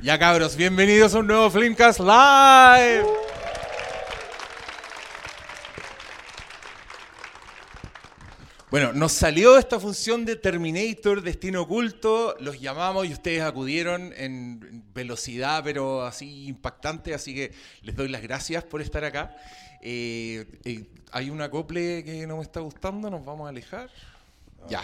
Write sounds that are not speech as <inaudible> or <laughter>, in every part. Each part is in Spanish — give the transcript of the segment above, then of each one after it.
Ya cabros, bienvenidos a un nuevo Flimcast Live. Bueno, nos salió esta función de Terminator, Destino Oculto, los llamamos y ustedes acudieron en velocidad, pero así impactante, así que les doy las gracias por estar acá. Eh, eh, hay un acople que no me está gustando, nos vamos a alejar. Ya.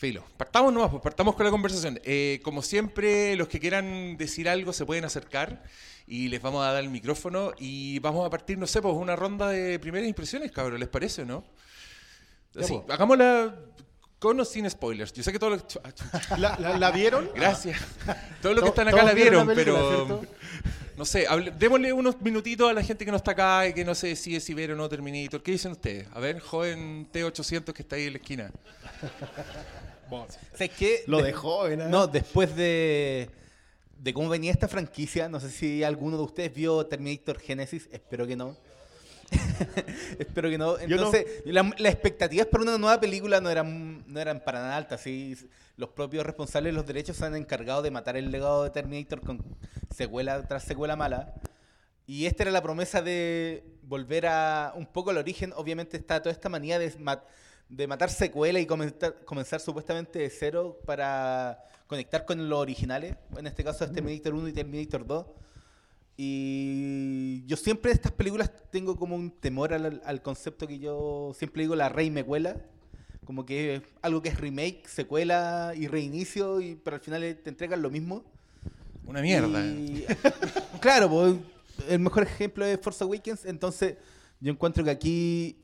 Filo, partamos nomás, pues partamos con la conversación. Eh, como siempre, los que quieran decir algo se pueden acercar y les vamos a dar el micrófono y vamos a partir, no sé, pues una ronda de primeras impresiones, cabrón, ¿les parece o no? Sí, pues. hagámosla con o sin spoilers. Yo sé que todos los... Ah, <laughs> ¿La, la, la vieron? Gracias. <laughs> Todos los que están acá la vieron película, pero... ¿cierto? No sé, hable- démosle unos minutitos a la gente que no está acá y que no se decide si ver o no Terminator. ¿Qué dicen ustedes? A ver, joven T800 que está ahí en la esquina. ¿Sabes qué? Lo De- de joven, ¿eh? No, después de, de cómo venía esta franquicia, no sé si alguno de ustedes vio Terminator Genesis, espero que no. <laughs> espero que no. Yo no. Entonces, la- las expectativas para una nueva película no eran, no eran para nada altas. ¿sí? Los propios responsables de los derechos se han encargado de matar el legado de Terminator con secuela tras secuela mala. Y esta era la promesa de volver a un poco al origen. Obviamente está toda esta manía de, de matar secuela y comenzar, comenzar supuestamente de cero para conectar con los originales. En este caso es Terminator 1 y Terminator 2. Y yo siempre de estas películas tengo como un temor al, al concepto que yo siempre digo la rey me cuela. Como que es algo que es remake, secuela y reinicio, y, pero al final te entregan lo mismo. Una mierda. Y- <laughs> claro, pues, el mejor ejemplo es Force Awakens. Entonces, yo encuentro que aquí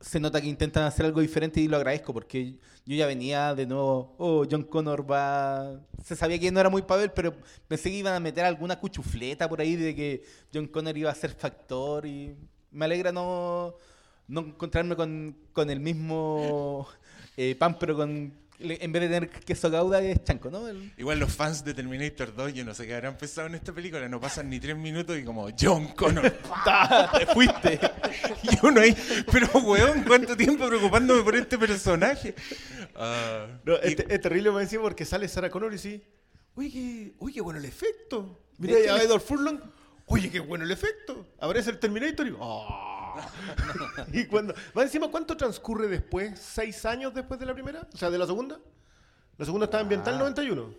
se nota que intentan hacer algo diferente y lo agradezco porque yo ya venía de nuevo. Oh, John Connor va. Se sabía que no era muy Pavel, pero pensé que iban a meter alguna cuchufleta por ahí de que John Connor iba a ser factor. Y me alegra no, no encontrarme con, con el mismo eh, pan, pero con. En vez de tener queso gauda, es chanco, ¿no? El- Igual los fans de Terminator 2, yo no sé qué habrán pensado en esta película, no pasan ni tres minutos y como John Connor. ¡Ta! <laughs> ¡Te fuiste! <laughs> y uno ahí, pero weón, ¿cuánto tiempo preocupándome por este personaje? Ah, No, y- es, te- es terrible me decía porque sale Sarah Connor y sí. Oye, qué, oye, qué bueno el efecto. Mira De hecho, a le- Edward Furlong. Oye, qué bueno el efecto. Aparece el Terminator y. ¡ah! <laughs> y cuando. Va encima, ¿cuánto transcurre después? ¿Seis años después de la primera? O sea, de la segunda. La segunda estaba ambientada en Ah. el 91.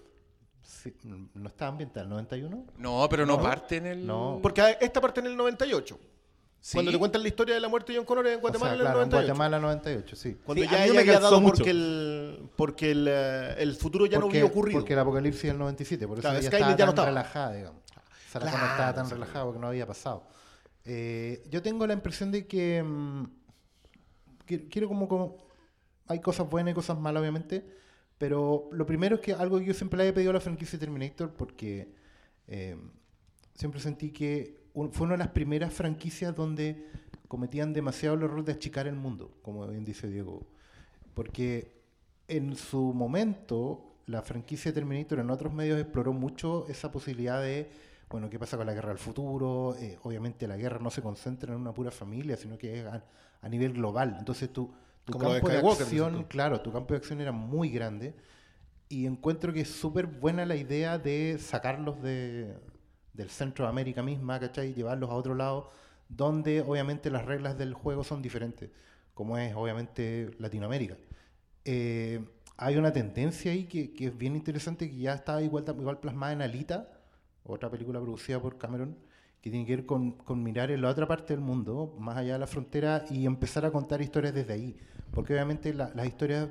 Sí, ¿No está ambiental 91? no, pero no, ¿No? parte en el... No. Porque esta parte en el 98. Sí. Cuando te cuentan la historia de la muerte de John Connor en Guatemala o sea, en el claro, en 98. Guatemala 98, sí. Cuando Sí, ya no ella me había dado mucho. porque el, porque el, eh, el futuro ya no porque, había ocurrido. Porque el apocalipsis del 97, por eso Claro, ella Skynet estaba ya no tan estaba. relajada, digamos. Sarah Connor Claro, estaba tan sí. relajada porque no había pasado. Eh, yo tengo la impresión de que, mm, que- quiero como, como... Hay cosas buenas y cosas malas, obviamente, pero lo primero es que algo que yo siempre le he pedido a la franquicia Terminator porque eh, siempre sentí que un- fue una de las primeras franquicias donde cometían demasiado el error de achicar el mundo, como bien dice Diego. Porque en su momento, la franquicia Terminator en otros medios exploró mucho esa posibilidad de, bueno, ¿qué pasa con la guerra del futuro? Eh, obviamente la guerra no se concentra en una pura familia, sino que es a, a nivel global. Entonces tu, tu Como de campo de Skywalker, acción, claro, tu campo de acción era muy grande. Y encuentro que es súper buena la idea de sacarlos de, del centro de América misma, ¿cachai? Y llevarlos a otro lado, donde obviamente las reglas del juego son diferentes, como es obviamente Latinoamérica. Eh, hay una tendencia ahí que, que es bien interesante, que ya está igual, igual plasmada en Alita, otra película producida por Cameron, que tiene que ver con, con mirar en la otra parte del mundo, más allá de la frontera, y empezar a contar historias desde ahí. Porque obviamente la- las historias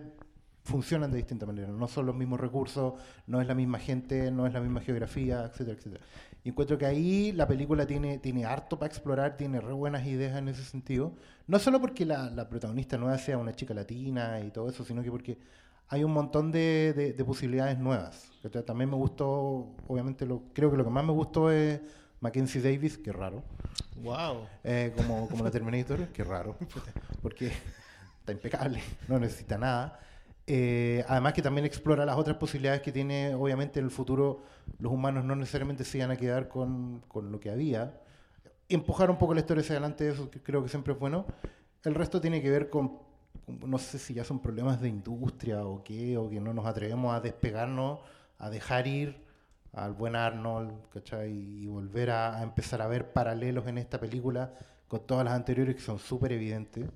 funcionan de distinta manera, no son los mismos recursos, no es la misma gente, no es la misma geografía, etcétera, etcétera. Y encuentro que ahí la película tiene, tiene harto para explorar, tiene re buenas ideas en ese sentido. No solo porque la, la protagonista nueva sea una chica latina y todo eso, sino que porque hay un montón de, de- de posibilidades nuevas. ¿cachai? También me gustó, obviamente, lo, creo que lo que más me gustó es Mackenzie Davis, que raro, Wow. eh, como, como la Terminator, que raro, porque está impecable, no necesita nada. Eh, además que también explora las otras posibilidades que tiene, obviamente en el futuro los humanos no necesariamente se iban a quedar con, con lo que había. Empujar un poco la historia hacia adelante, eso creo que siempre es bueno. El resto tiene que ver con- no sé si ya son problemas de industria o qué, o que no nos atrevemos a despegarnos, a dejar ir al buen Arnold, ¿cachai? Y volver a, empezar a ver paralelos en esta película con todas las anteriores que son súper evidentes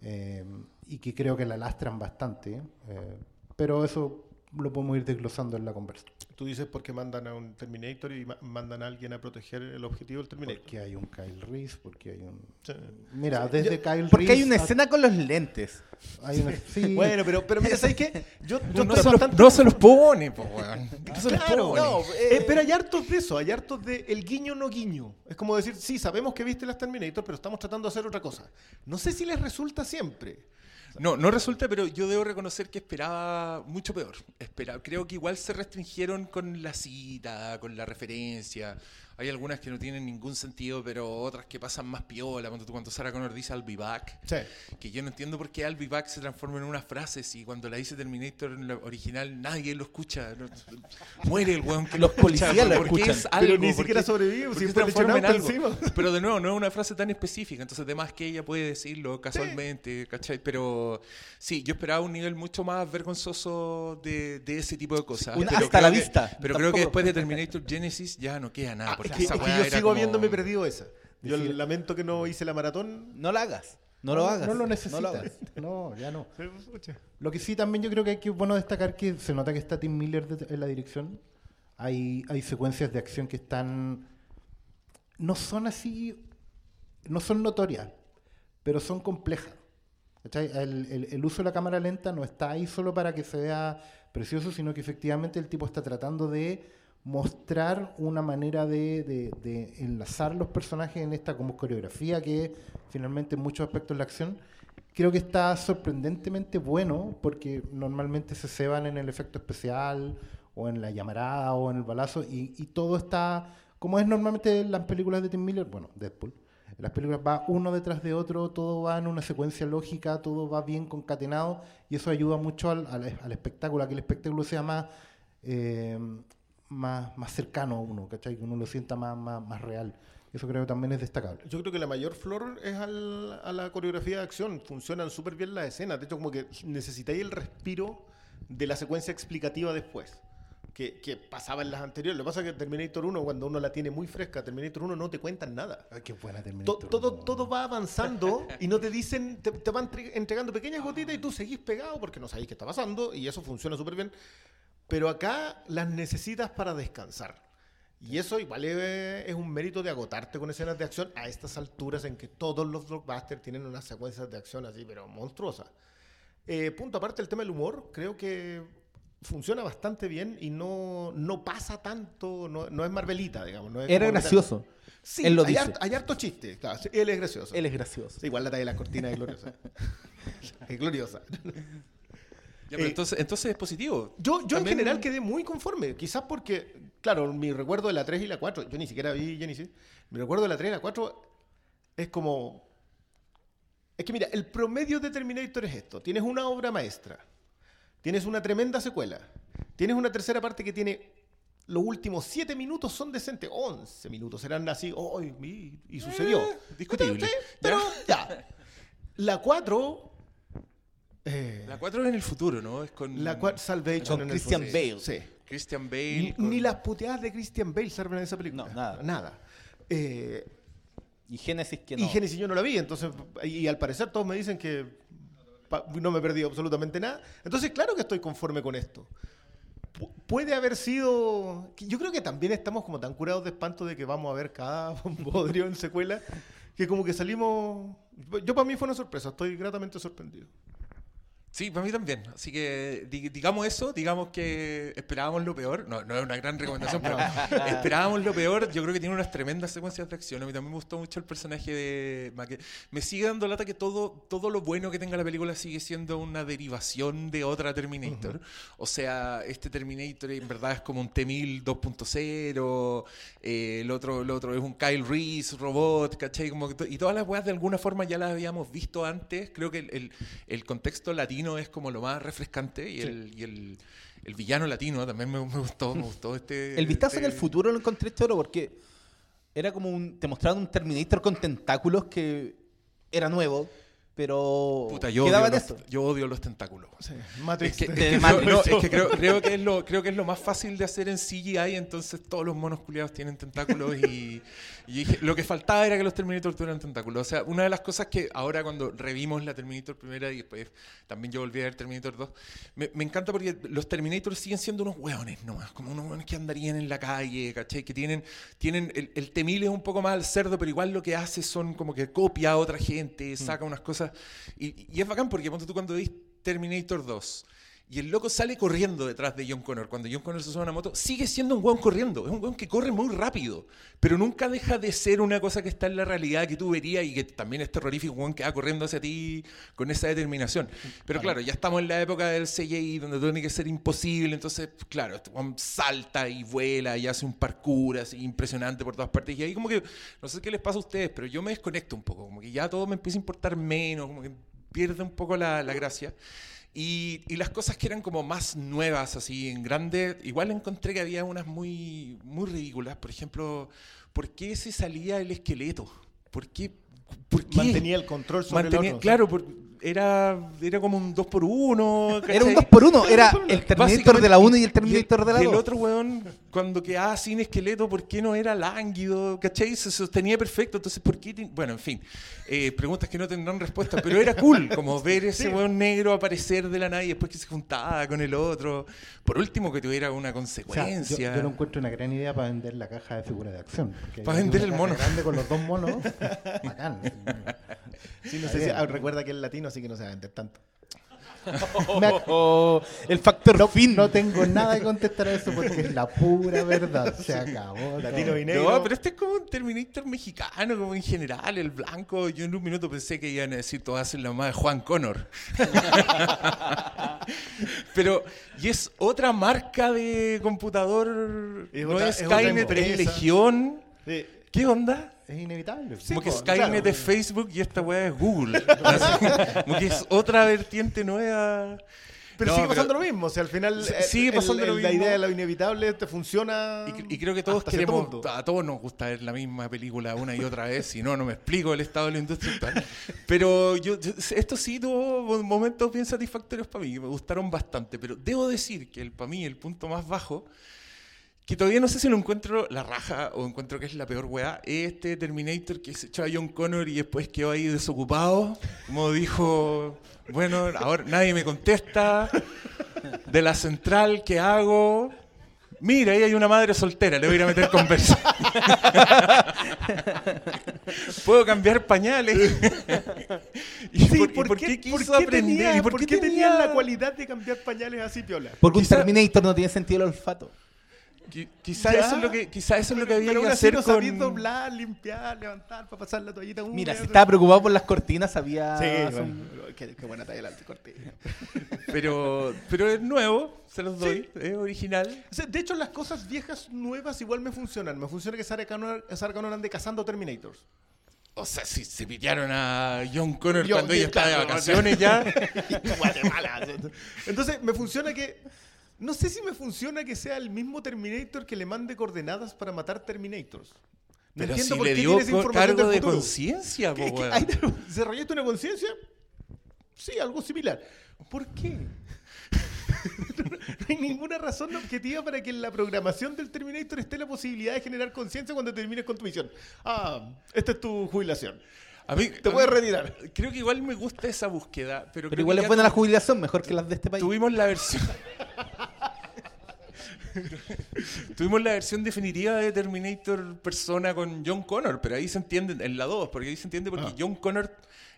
eh, y que creo que la lastran bastante. eh, pero eso lo podemos ir desglosando en la conversa. Tú dices porque mandan a un Terminator y ma- mandan a alguien a proteger el objetivo del Terminator. Porque hay un Kyle Reese, porque hay un... Sí. Mira, desde Kyle Porque hay una a- escena con los lentes. hay una- sí, <laughs> Bueno, pero, pero mira, ¿sabes qué? Yo, <laughs> yo No, se los, bastante- no se los pone, po, weón. <laughs> No se los Claro, pone. no, eh, pero hay hartos de eso, hay hartos de el guiño no guiño. Es como decir, sí, sabemos que viste las Terminator, pero estamos tratando de hacer otra cosa. No sé si les resulta siempre. No, no resulta, pero yo debo reconocer que esperaba mucho peor. Esperaba, creo que igual se restringieron con la cita, con la referencia. Hay algunas que no tienen ningún sentido, pero otras que pasan más piola. Cuando, cuando Sarah Connor dice I'll be back, Sí. que yo no entiendo por qué I'll be back se transforma en una frase si cuando la dice Terminator en la original nadie lo escucha. No- <laughs> muere el weón que Los policías lo ¿por qué escuchan. es Pero algo? ni ¿Por siquiera sobrevive, por si qué se después le echan transforma en algo? encima. <laughs> Pero de nuevo, no es una frase tan específica, entonces además que ella puede decirlo casualmente, ¿cachai? Pero sí, yo esperaba un nivel mucho más vergonzoso de, de ese tipo de cosas. Una pero hasta la que- vista. Pero creo que Tampoco- después de Terminator Genesis ya no queda nada. Ah, es que, esa es que yo sigo como- habiéndome perdido esa. Yo Decir- lamento que no hice la maratón. No lo hagas. No lo hagas. No lo No lo necesitas. hagas. No, ya no. Pucha. Lo que sí también yo creo que hay que bueno destacar que se nota que está Tim Miller de- en la dirección. Hay, hay secuencias de acción que están. No son así. No son notorias, pero son complejas. El, el- el uso de la cámara lenta no está ahí solo para que se vea precioso, sino que efectivamente el tipo está tratando de mostrar una manera de, enlazar los personajes en esta como coreografía que finalmente en muchos aspectos de la acción creo que está sorprendentemente bueno porque normalmente se ceban en el efecto especial o en la llamarada o en el balazo y, todo está como es normalmente en las películas de Tim Miller, bueno, Deadpool. Las películas va uno detrás de otro, todo va en una secuencia lógica, todo va bien concatenado y eso ayuda mucho al espectáculo, a que el espectáculo sea más, eh, más, más cercano a uno, ¿cachai? Que uno lo sienta más, más, más real. Eso creo que también es destacable. Yo creo que la mayor flor es al- a la coreografía de acción. Funcionan súper bien las escenas. De hecho, como que necesitáis el respiro de la secuencia explicativa después. Que, que pasaba en las anteriores. Lo que pasa es que Terminator 1, cuando uno la tiene muy fresca, Terminator 1 no te cuentan nada. Ay, qué buena To- Terminator. todo, no. todo va avanzando y no te dicen, te, te van tre- entregando pequeñas gotitas y tú seguís pegado porque no sabéis qué está pasando y eso funciona súper bien. Pero acá las necesitas para descansar. Y eso igual es, un mérito de agotarte con escenas de acción a estas alturas en que todos los blockbusters tienen unas secuencias de acción así, pero monstruosas. Eh, punto aparte, el tema del humor, creo que funciona bastante bien y no, no pasa tanto, no, no es Marvelita, digamos. No es Era gracioso. Sí, Él lo hay, dice. harto, hay harto chiste. Claro, él es gracioso. Él es gracioso. Sí, igual la talla de las cortinas es gloriosa. <laughs> es gloriosa. Ya, pero Eh, entonces, entonces es positivo. Yo, yo en general quedé muy conforme. Quizás porque, claro, mi recuerdo de la 3 y la 4, yo ni siquiera vi Genesis. Mi recuerdo de la 3 y la 4 es como. Es que mira, el promedio de Terminator es esto: tienes una obra maestra, tienes una tremenda secuela, tienes una tercera parte que tiene. Los últimos 7 minutos son decentes, 11 minutos serán así, oh, y, y sucedió. Eh, discutible. Sí, pero ya. La 4. Eh, La 4 es en el futuro, ¿no? Es con la 4 Salvation Con en el Christian. Bale. Sí. Christian Ni, Bale. ni con- las puteadas de Christian Bale sirven en esa película. No, nada. Nada. Eh, Y Génesis que Y no. Genesis yo no la vi, entonces, y al parecer todos me dicen que no me he perdido absolutamente nada. Entonces, claro que estoy conforme con esto. Pu- puede haber sido. Yo creo que también estamos como tan curados de espanto de que vamos a ver cada <laughs> bodrio en secuela, que como que salimos. Yo para mí fue una sorpresa, estoy gratamente sorprendido. Sí, para mí también. Así que di- digamos eso, digamos que esperábamos lo peor. No, no es una gran recomendación, pero <laughs> esperábamos lo peor. Yo creo que tiene unas tremendas secuencias de acción. A mí también me gustó mucho el personaje de Maque. Me sigue dando lata que todo, todo lo bueno que tenga la película sigue siendo una derivación de otra Terminator. O sea, este Terminator en verdad es como un T-1000 2.0. eh, el, otro, el otro es un Kyle Reese robot, ¿cachai? Como que to- y todas las weas de alguna forma ya las habíamos visto antes. Creo que el, el- el contexto latino es como lo más refrescante y, el, y el, el villano latino también me, me gustó, me gustó este... El vistazo en el este- futuro lo encontré choro porque era como un. Te mostraron un Terminator con tentáculos que era nuevo. Pero Puta, yo odio, los, eso. yo odio los tentáculos. Matrix. Es que, de es que Matrix. creo, no, es que creo, creo que es lo, creo que es lo más fácil de hacer en CGI, entonces todos los monos culiados tienen tentáculos y, y lo que faltaba era que los Terminator tuvieran tentáculos. O sea, una de las cosas que ahora cuando revimos la Terminator primera y después también yo volví a ver Terminator 2, me, me encanta porque los Terminator siguen siendo unos hueones nomás, como unos hueones que andarían en la calle, ¿cachai? Que tienen, tienen el, el temil es un poco más al cerdo, pero igual lo que hace son como que copia a otra gente, saca unas cosas. Y, y es bacán porque ponte tú cuando ves Terminator 2 y el loco sale corriendo detrás de John Connor. Cuando John Connor se sube a una moto, sigue siendo un hueón corriendo. Es un hueón que corre muy rápido, pero nunca deja de ser una cosa que está en la realidad que tú verías y que también es terrorífico, un hueón que va corriendo hacia ti con esa determinación. Pero claro, ya estamos en la época del CGI donde todo tiene que ser imposible. Entonces, claro, este hueón salta y vuela y hace un parkour así impresionante por todas partes. Y ahí como que, no sé qué les pasa a ustedes, pero yo me desconecto un poco. Como que ya todo me empieza a importar menos, como que pierde un poco la, la gracia. Y, y las cosas que eran como más nuevas, así en grande, igual encontré que había unas muy, muy ridículas. Por ejemplo, ¿por qué se salía el esqueleto? ¿Por qué? ¿Por qué? Mantenía el control sobre Mantenía- el otro. Claro, por- era, era como un 2 por 1 Era un 2 por 1 era el Terminator de la 1 y el Terminator de la y el 2. otro weón, cuando quedaba sin esqueleto, ¿por qué no era lánguido? ¿Cachai? Se sostenía perfecto. Entonces, ¿por qué? Bueno, en fin. Eh, preguntas que no tendrán respuesta, pero era cool, como <laughs> ver ese weón negro aparecer de la nada y después que se juntaba con el otro. Por último, que tuviera una O sea, yo, consecuencia. yo lo encuentro una gran idea para vender la caja de figuras de acción. Para vender el mono. grande con los dos monos. <laughs> Bacán. Sí, no sé si- ah, recuerda que es latino, así que no se va a vender tanto. <laughs> Oh, el factor no, fin. no tengo nada que contestar a eso porque es la pura verdad. Se acabó. Latino y negro. No, pero este es como un Terminator mexicano, como en general, el blanco. Yo en un minuto pensé que iban a decir todas hacen la mamá de Juan Connor. <laughs> pero, y es otra marca de computador. Es no otra- es Skynet, es. Legión. Sí. ¿Qué onda? Es inevitable. como que Skynet claro. es Facebook y esta weá es Google. <laughs> Como que es otra vertiente nueva. Pero No, sigue pasando lo mismo. O sea, al final sigue el- pasando lo el- la mismo. idea de lo inevitable te funciona. Y, y creo que todos queremos, a todos nos gusta ver la misma película una y otra vez, si no, no me explico el estado de la industria actual. Pero yo, yo- esto sí tuvo momentos bien satisfactorios para mí, me gustaron bastante, pero debo decir que el, para mí el punto más bajo, que todavía no sé si lo encuentro la raja o encuentro que es la peor weá, es este Terminator que se echó a John Connor y después quedó ahí desocupado, como dijo, bueno, ahora nadie me contesta, de la central, ¿qué hago? Mira, ahí hay una madre soltera, le voy a ir a meter conversa. <laughs> Puedo cambiar pañales. <laughs> ¿Y, Sí, por, y por qué, quiso por qué aprender? tenía- ¿Y por qué tenía tenía la cualidad de cambiar pañales así piola? Porque un Terminator no tiene sentido el olfato. Qui- Quizá Ya. eso es lo que, quizá eso es lo que había Pero que así hacer no con... sabías doblar, limpiar, levantar para pasar la toallita húmeda. Mira, si estaba preocupado por las cortinas, sabía. Sí, son- bueno, qué, qué buena talla la cortina. <laughs> Pero, pero es nuevo, se los doy, es original. O sea, de hecho, las cosas viejas nuevas igual me funcionan. Me funciona que Sarah Connor, Sarah Connor ande cazando Terminators. O sea, si se pitearon a John Connor cuando ella estaba de vacaciones ya. <laughs> Guatemala. Entonces, me funciona que. No sé si me funciona que sea el mismo Terminator que le mande coordenadas para matar Terminators. No Pero entiendo si por le qué dio información cargo de conciencia, po, ¿Qué- qué- weón. ahí te- ¿Desarrollaste una conciencia? Sí, algo similar. ¿Por qué? <laughs> no hay ninguna razón objetiva para que en la programación del Terminator esté la posibilidad de generar conciencia cuando termines con tu misión. Ah, esta es tu jubilación. A mí, Te a puedes retirar. Creo que igual me gusta esa búsqueda, pero, Pero igual es buena la jubilación, mejor que las de este país. Tuvimos la versión. <laughs> <laughs> Tuvimos la versión definitiva de Terminator persona con John Connor, pero ahí se entiende, en la 2, porque ahí se entiende porque Ah. John Connor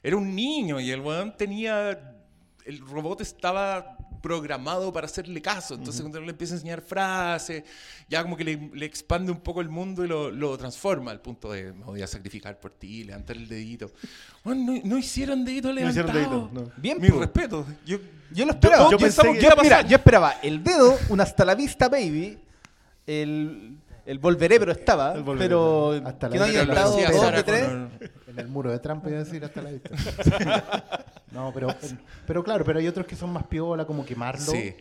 era un niño y el weón tenía. El robot estaba programado para hacerle caso. Entonces, cuando le empieza a enseñar frases, ya como que le, le expande un poco el mundo y lo, lo transforma al punto de me voy a sacrificar por ti, levantar el dedito. Bueno, no, no hicieron dedito No levantado. hicieron dedito, no. Bien, Mi po. respeto. Yo, Yo lo esperaba. Yo- Yo, yo pensaba que iba a mira, yo esperaba el dedo, un hasta la vista, baby. El, el volveré, pero estaba. El volveré, pero Hasta la que no vista haya estado dos de tres. En el muro de Trump iba a decir hasta la vista. <laughs> No, pero, pero claro, pero hay otros que son más piola, como quemarlo. Sí.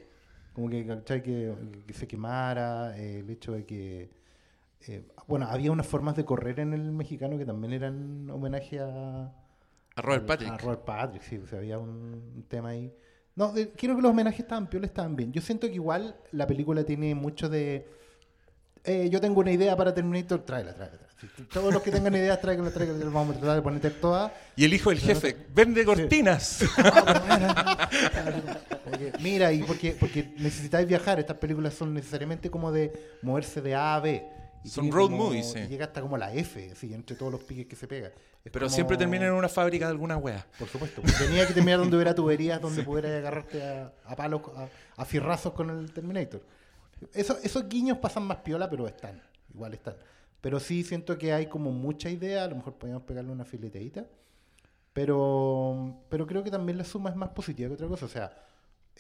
Como que, ¿cachai? que, que se quemara, eh, el hecho de que... eh, bueno, había unas formas de correr en el mexicano que también eran homenaje a, A Robert Patrick. A Robert Patrick, sí, o sea, había un, tema ahí. No, de- creo que los homenajes estaban piola, estaban bien. Yo siento que igual la película tiene mucho de... eh, yo tengo una idea para Terminator, tráela, tráela. tráela. Sí, todos los que tengan ideas, tráiganla, tráiganla, vamos a tratar de ponerte todas. Y el hijo del jefe, vende cortinas. <laughs> Porque, mira, y porque, porque necesitáis viajar, estas películas son necesariamente como de moverse de A a B. Y Son road como- movies, sí. y Llega hasta como la F, así, entre todos los piques que se pega. Es Pero como- siempre termina en una fábrica de alguna wea. Por supuesto. porque Tenía que terminar donde hubiera tuberías, donde pudieras agarrarte a, a palos, a, a fierrazos con el Terminator. Eso, esos guiños pasan más piola, pero están. Igual están. Pero sí siento que hay como mucha idea. A lo mejor podríamos pegarle una fileteadita. Pero, pero creo que también la suma es más positiva que otra cosa. O sea,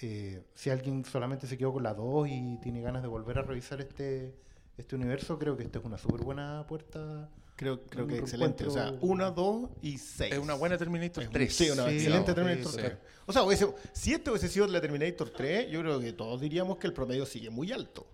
eh, si alguien solamente se quedó con la 2 y tiene ganas de volver a revisar este, este universo, creo que esta es una súper buena puerta. Creo, creo que excelente. O sea, reencuentro- 1, 2 y 6. Es una buena Terminator Es un- 3. Sí, una Sí, excelente no, Terminator sí, 3. sí. O sea, hubiese- si este hubiese sido la Terminator 3, yo creo que todos diríamos que el promedio sigue muy alto.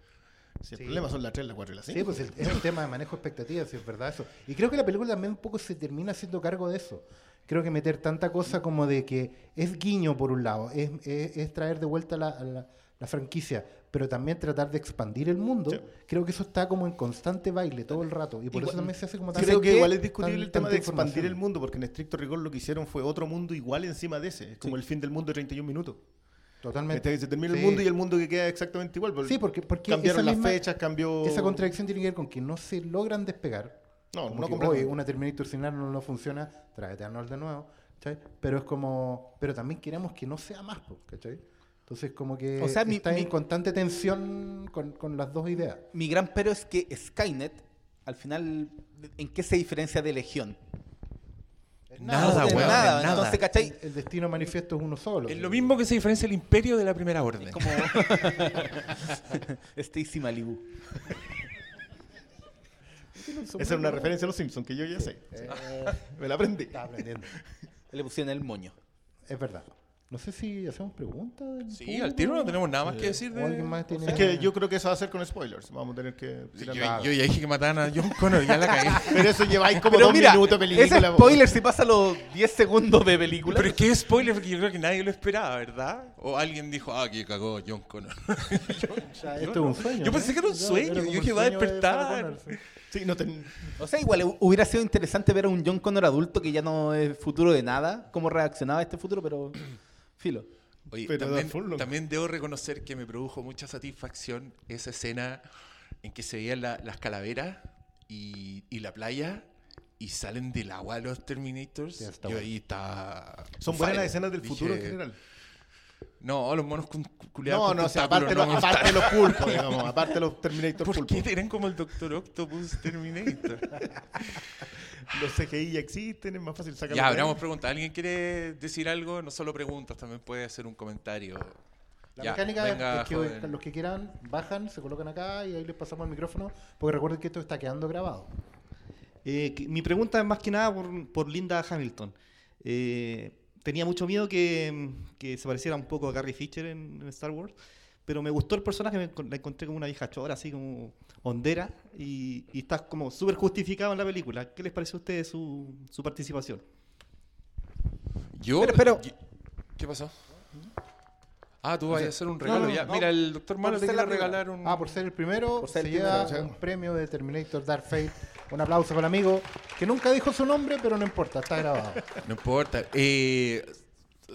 Si el Sí. problema son la 3, la 4 y la 5. Sí, pues el- es un tema de manejo de expectativas, si es verdad eso. Y creo que la película también un poco se termina haciendo cargo de eso. Creo que meter tanta cosa como de que es guiño por un lado, es, es- es traer de vuelta la, la- la franquicia, pero también tratar de expandir el mundo. Sí. Creo que eso está como en constante baile todo el rato. Y por Igual- eso también se hace como tan... Creo que igual es discutible Tan- el tema de expandir el mundo, porque en estricto rigor lo que hicieron fue otro mundo igual encima de ese. Es como el fin del mundo de 31 minutos. Totalmente. Este, se termina el Sí. mundo y el mundo que queda exactamente igual. Sí, porque, porque cambiaron las fechas, cambió. Esa contradicción tiene que ver con que no se logran despegar. No, Como no que, oye, una Terminator sin Arnold no funciona, tráete a Arnold de nuevo, ¿cachai? Pero es como, pero también queremos que no sea más, ¿cachai? Entonces como que O sea, mi- está mi- en constante tensión con, con las dos ideas. Mi gran pero es que Skynet, al final, ¿en qué se diferencia de Legión? Nada, tiene weón. nada. nada. Entonces, ¿cachai? El, el destino manifiesto es uno solo. Es lo mismo que se diferencia el imperio de la primera orden. Como <laughs> Stacy Malibu. Esa es una referencia a los Simpsons que yo ya sé. Eh, <laughs> Me la aprendí. está aprendiendo. Le pusieron el moño. Es verdad. No sé si hacemos preguntas. del Sí, público, al tiro no tenemos nada más que decir o de... más tiene- Es que yo creo que eso va a ser con spoilers. Vamos a tener que Yo, tirar yo ya dije que mataban a John Connor, ya la cagué. <laughs> Pero eso lleváis como Pero dos mira, minutos de película. ese po. spoiler si pasa los 10 segundos de película. Pero es que es spoiler porque yo creo que nadie lo esperaba, ¿verdad? O alguien dijo, ah, que cagó John Connor. <laughs> O sea, esto es un sueño. Yo pensé que era un sueño, yo dije, va a de despertar. Sí. No ten- O sea, igual hu- hubiera sido interesante ver a un John Connor adulto que ya no es futuro de nada, cómo reaccionaba a este futuro, pero filo. Oye, Pero también, debo reconocer que me produjo mucha satisfacción esa escena en que se veían la- las calaveras y, y la playa y salen del agua los Terminators. Sí, Yo ahí está... Son on buenas las escenas del Dije, futuro en general. No, los monos con, culiados No, con no, o sea, aparte, los, no me aparte de los pulpos, <laughs> digamos. Aparte de los Terminator ¿Por pulpos. qué eran como el Doctor Octopus Terminator? <laughs> Los CGI ya existen, es más fácil sacarlos. ya, abramos preguntas. ¿Alguien quiere decir algo? No solo preguntas, también puede hacer un comentario. La Ya, mecánica venga, es que joven. los que quieran bajan, se colocan acá y ahí les pasamos el micrófono, porque recuerden que esto está quedando grabado. Eh, que- mi pregunta es más que nada por, por Linda Hamilton. Eh, tenía mucho miedo que, que se pareciera un poco a Carrie Fisher en, en Star Wars, pero me gustó el personaje, me la encontré como una vieja chora, así como hondera, y, y está como súper justificado en la película. ¿Qué les pareció a ustedes su, su participación? Yo, Pero- pero- yo- ¿Qué pasó? Ah, tú vas a hacer un regalo no, ya. no. Mira, el doctor Malo te quiere regalar un... Ah, por ser el primero, Por ser se el lleva primero, un premio de Terminator Dark Fate. Un aplauso para el amigo, que nunca dijo su nombre, pero no importa, está grabado. No importa. Eh,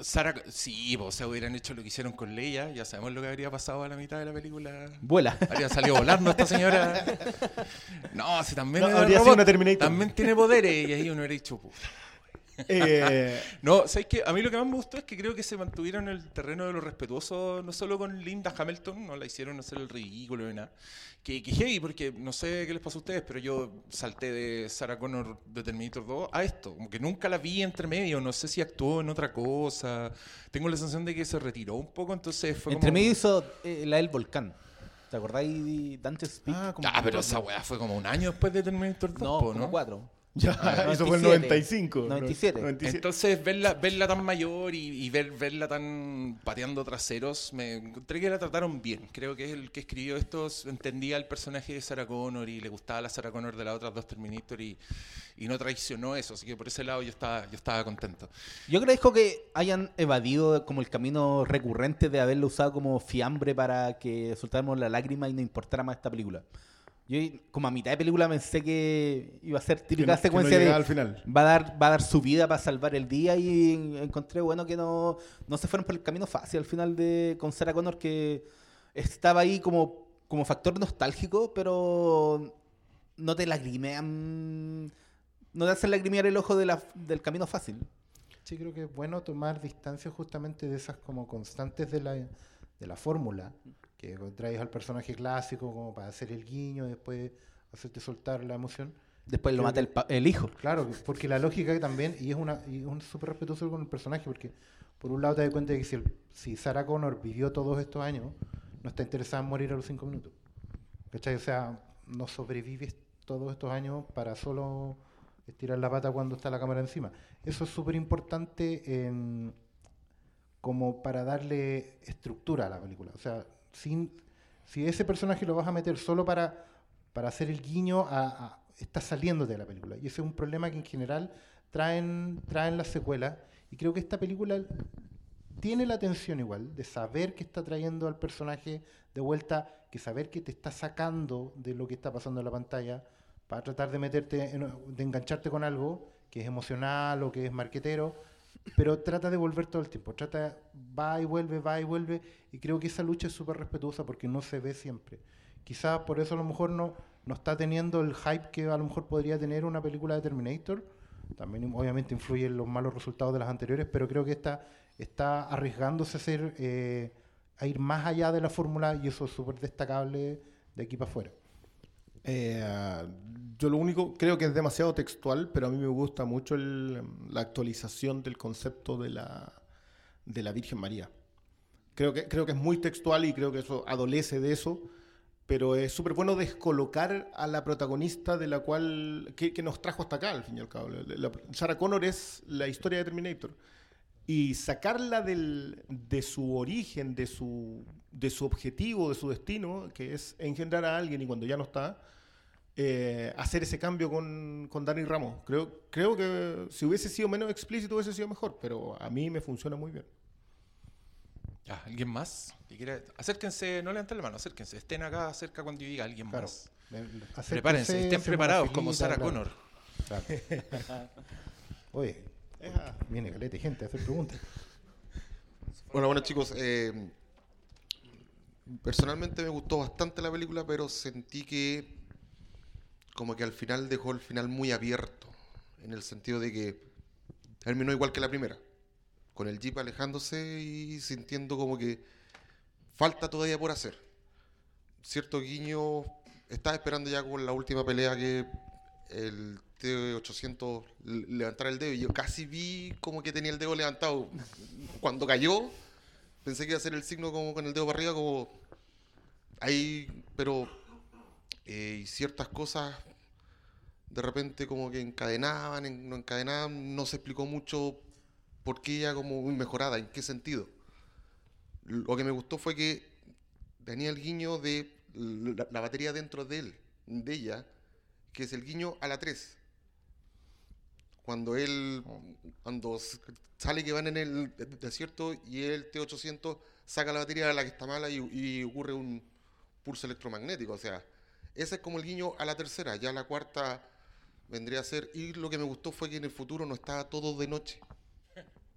Sara, sí, o sea, hubieran hecho lo que hicieron con Leia. Ya sabemos lo que habría pasado a la mitad de la película. Vuela. Habría salido volando esta señora. <laughs> No, si también No, habría robot, sido una Terminator. También tiene poderes y ahí uno hubiera dicho, puta. Eh, <laughs> No, ¿sabes qué? A mí lo que más me gustó es que creo que se mantuvieron en el terreno de lo respetuoso, no solo con Linda Hamilton, no la hicieron hacer el ridículo ni nada. Que, que heavy, porque no sé qué les pasó a ustedes, pero yo salté de Sarah Connor de Terminator 2 a esto. Como que nunca la vi entre medio, no sé si actuó en otra cosa. Tengo la sensación de que se retiró un poco, entonces fue Entre como... medio hizo eh, la del volcán. ¿Te acordáis de Dante Speak? ah, como- Ah, pero esa weá fue como un año después de Terminator 2, no, po, como ¿no? cuatro. Ya, eso fue el 95. 97. 97. Entonces, verla, verla tan mayor y, y ver, verla tan pateando traseros, me encontré que la trataron bien. Creo que el que escribió esto entendía el personaje de Sarah Connor y le gustaba la Sarah Connor de las otras dos Terminator y, y no traicionó eso. Así que por ese lado yo estaba, yo estaba contento. Yo agradezco que hayan evadido como el camino recurrente de haberlo usado como fiambre para que soltáramos la lágrima y no importara más esta película. Yo como a mitad de película pensé que iba a ser Que típica no- que no secuencia de al final. va a dar va a dar su vida para salvar el día y encontré bueno que no, no se fueron por el camino fácil al final de con Sarah Connor que estaba ahí como, como factor nostálgico pero no te lagrimean no te hacen lagrimear el ojo de la- del camino fácil Sí, creo que es bueno tomar distancia justamente de esas como constantes de la, de la fórmula, que traes al personaje clásico como para hacer el guiño después hacerte soltar la emoción. después lo Creo mata el, pa- el hijo Claro, porque la lógica que también, y es una y es un súper respetuoso con el personaje, porque por un lado te das cuenta de que si, el- si Sarah Connor vivió todos estos años, no está interesada en morir a los cinco minutos. ¿Cachai? O sea, no sobrevives todos estos años para solo estirar la pata cuando está la cámara encima. Eso es súper importante como para darle estructura a la película. O sea, sin, si ese personaje lo vas a meter solo para, para hacer el guiño, a, a- está saliendo de la película. Y ese es un problema que en general traen, traen las secuelas. Y creo que esta película tiene la atención igual de saber que está trayendo al personaje de vuelta, que saber que te está sacando de lo que está pasando en la pantalla para tratar de meterte, en- de engancharte con algo que es emocional o que es marquetero, pero trata de volver todo el tiempo, trata, va y vuelve, va y vuelve, y creo que esa lucha es súper respetuosa porque no se ve siempre. Quizás por eso a lo mejor no, no está teniendo el hype que a lo mejor podría tener una película de Terminator, también obviamente influyen los malos resultados de las anteriores, pero creo que esta está arriesgándose a, ser, eh, a ir más allá de la fórmula y eso es súper destacable de aquí para afuera. Eh, yo lo único, creo que es demasiado textual, pero a mí me gusta mucho el- la actualización del concepto de la, de la Virgen María. Creo que, creo que es muy textual y creo que eso adolece de eso, pero es súper bueno descolocar a la protagonista de la cual, que, que nos trajo hasta acá, al fin y al cabo. La- la- Sarah Connor es la historia de Terminator. Y sacarla del- de su origen, de su, de su objetivo, de su destino, que es engendrar a alguien y cuando ya no está, eh, hacer ese cambio con, con Dani Ramos. Creo, creo que si hubiese sido menos explícito hubiese sido mejor, pero a mí me funciona muy bien. Ya, ¿Alguien más? que quiera- Acérquense, no levanten la mano, acérquense. Estén acá cerca cuando yo diga alguien Claro. más. Acérquense, Prepárense, estén preparados como Sarah claro. Connor. Claro. <laughs> Oye, viene caleta de gente a hacer preguntas. Bueno, bueno chicos, eh, personalmente me gustó bastante la película, pero sentí que como que al final dejó el final muy abierto, en el sentido de que terminó igual que la primera, con el jeep alejándose y sintiendo como que falta todavía por hacer. Cierto guiño, estaba esperando ya con la última pelea que el T800 le- levantara el dedo y yo casi vi como que tenía el dedo levantado. Cuando cayó, pensé que iba a hacer el signo como con el dedo para arriba, como ahí, pero eh, y ciertas cosas de repente como que encadenaban, en- no encadenaban, no se explicó mucho por qué ella como mejorada, en qué sentido. Lo que me gustó fue que tenía el guiño de la, batería dentro de él, de ella, que es el guiño a la 3. Cuando él, cuando sale que van en el de- desierto y el T800 saca la batería a la que está mala y, y ocurre un pulso electromagnético. O sea, ese es como el guiño a la tercera. Ya la cuarta vendría a ser. Y lo que me gustó fue que en el futuro no estaba todo de noche.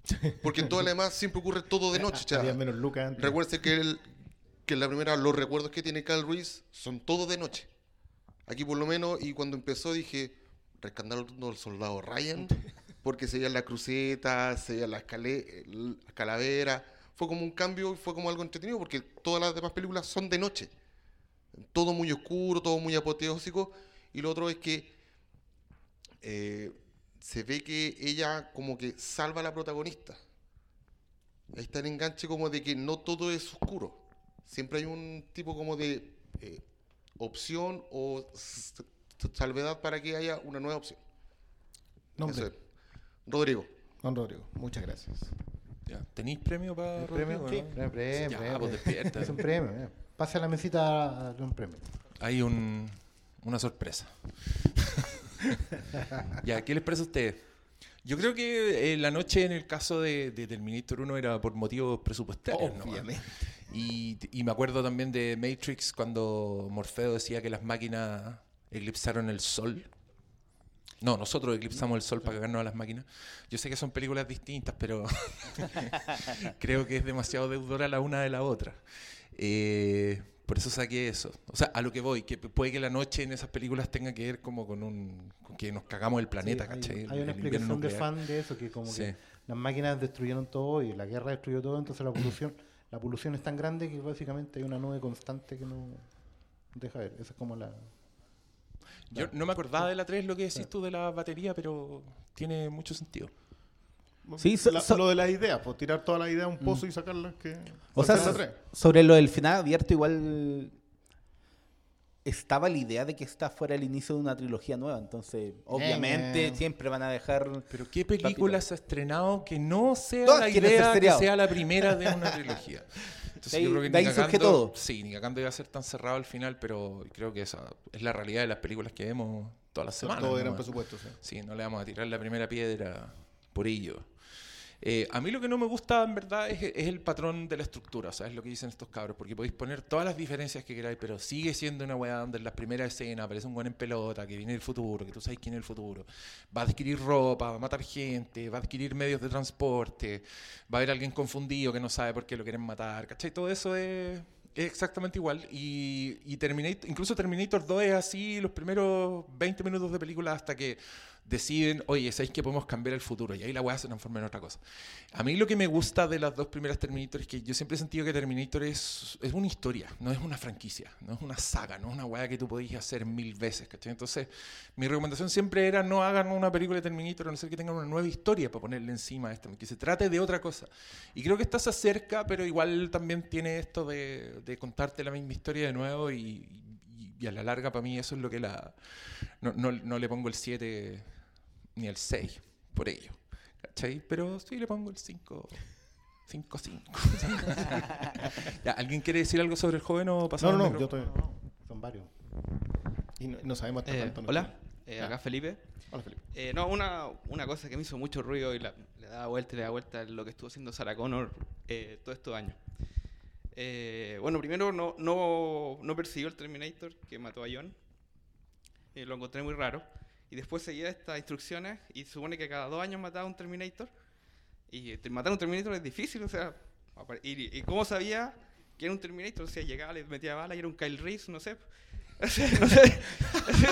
<laughs> Porque en todo lo demás siempre ocurre todo de noche. Había menos lucas. Recuerde que, el, que en la primera, los recuerdos que tiene Carl Ruiz son todos de noche. Aquí por lo menos, y cuando empezó dije, rescatando al soldado Ryan, <laughs> porque se veía la cruceta, se veía la, la calavera. Fue como un cambio y fue como algo entretenido, porque todas las demás películas son de noche. Todo muy oscuro, todo muy apoteósico. Y lo otro es que eh, se ve que ella como que salva a la protagonista. Ahí está el enganche como de que no todo es oscuro. Siempre hay un tipo como de eh, opción o salvedad para que haya una nueva opción. Nombre. Es. Rodrigo. Don Rodrigo, muchas gracias. Ya, ¿Tenéis premio para ¿Premio? Rodrigo, Sí, no? premio, Ya, premio. pues despierta. Es un premio. eh. Pase a la mesita de un premio. Hay un, una sorpresa. <laughs> ya, ¿qué les parece a ustedes? Yo creo que eh, la noche en el caso de, de Terminator 1 era por motivos presupuestarios. Obviamente. Y, y me acuerdo también de Matrix cuando Morfeo decía que las máquinas eclipsaron el sol. No, nosotros eclipsamos el sol para cagarnos a las máquinas. Yo sé que son películas distintas, pero <laughs> creo que es demasiado deudora la una de la otra. Eh, por eso saqué eso. O sea, a lo que voy, que puede que la noche en esas películas tenga que ver como con un con que nos cagamos el planeta, Sí, hay- ¿cachai? Hay, una el explicación de fan de eso, que como Sí. que las máquinas destruyeron todo y la guerra destruyó todo, entonces la polución, la polución es tan grande que básicamente hay una nube constante que no deja ver. Esa es como la... Yo no me acordaba de la 3 lo que decís tú de la batería, pero tiene mucho sentido. Sí, so- La- so- lo de las ideas, pues tirar todas las ideas a un pozo y sacarlas que... O sea, sobre lo del final abierto, igual estaba la idea de que esta fuera el inicio de una trilogía nueva. Entonces, obviamente, eh. siempre van a dejar. Pero ¿qué película se ha estrenado que no sea Todas la idea que sea la primera de una trilogía? <laughs> Entonces De yo creo que de ahí surge cagando- todo. Sí, ni cagando iba a ser tan cerrado al final, pero creo que esa es la realidad de las películas que vemos todas las semanas. Todo era ¿no? presupuesto, sí. Sí, no le vamos a tirar la primera piedra por ello. Eh, a mí lo que no me gusta, en verdad, es, el patrón de la estructura, o sea, es lo que dicen estos cabros, porque podéis poner todas las diferencias que queráis, pero sigue siendo una weá donde en las primeras escenas aparece un buen en pelota, que viene del futuro, que tú sabes quién es el futuro, va a adquirir ropa, va a matar gente, va a adquirir medios de transporte, va a haber alguien confundido que no sabe por qué lo quieren matar, ¿cachai? Todo eso es, es exactamente igual. Y, y Terminator, incluso Terminator 2 es así los primeros 20 minutos de película hasta que deciden, oye, ¿sabéis que podemos cambiar el futuro? Y ahí la weá se transforma en otra cosa. A mí lo que me gusta de las dos primeras Terminator es que yo siempre he sentido que Terminator es, es una historia, no es una franquicia, no es una saga, no es una weá que tú podéis hacer mil veces. Entonces, mi recomendación siempre era no hagan una película de Terminator a no ser que tengan una nueva historia para ponerle encima a esta, que se trate de otra cosa. Y creo que esta se acerca, pero igual también tiene esto de, de contarte la misma historia de nuevo y a la larga para mí eso es lo que la... No, no- no le pongo el 7 ni el 6 por ello. ¿Cachai? Pero sí le pongo el 5. 5, 5. Ya, ¿Alguien quiere decir algo sobre el joven o No, pasamos no, al no, yo estoy... Son varios. Y no, no sabemos hasta Eh, tanto. ¿no? hola, eh, acá Felipe. Hola, Felipe. Eh, no, una, una cosa que me hizo mucho ruido y la- le daba vuelta y le daba vuelta lo que estuvo haciendo Sarah Connor eh, todos estos años. Eh, bueno, primero no, no, no persiguió el Terminator que mató a John. Eh, lo encontré muy raro. Y después seguía estas instrucciones y supone que cada dos años mataba a un Terminator. Y te- matar a un Terminator es difícil, o sea. ¿Y, y cómo sabía que era un Terminator? O sea, llegaba, le metía bala y era un Kyle Reese, no sé. <laughs> O sea, no sé.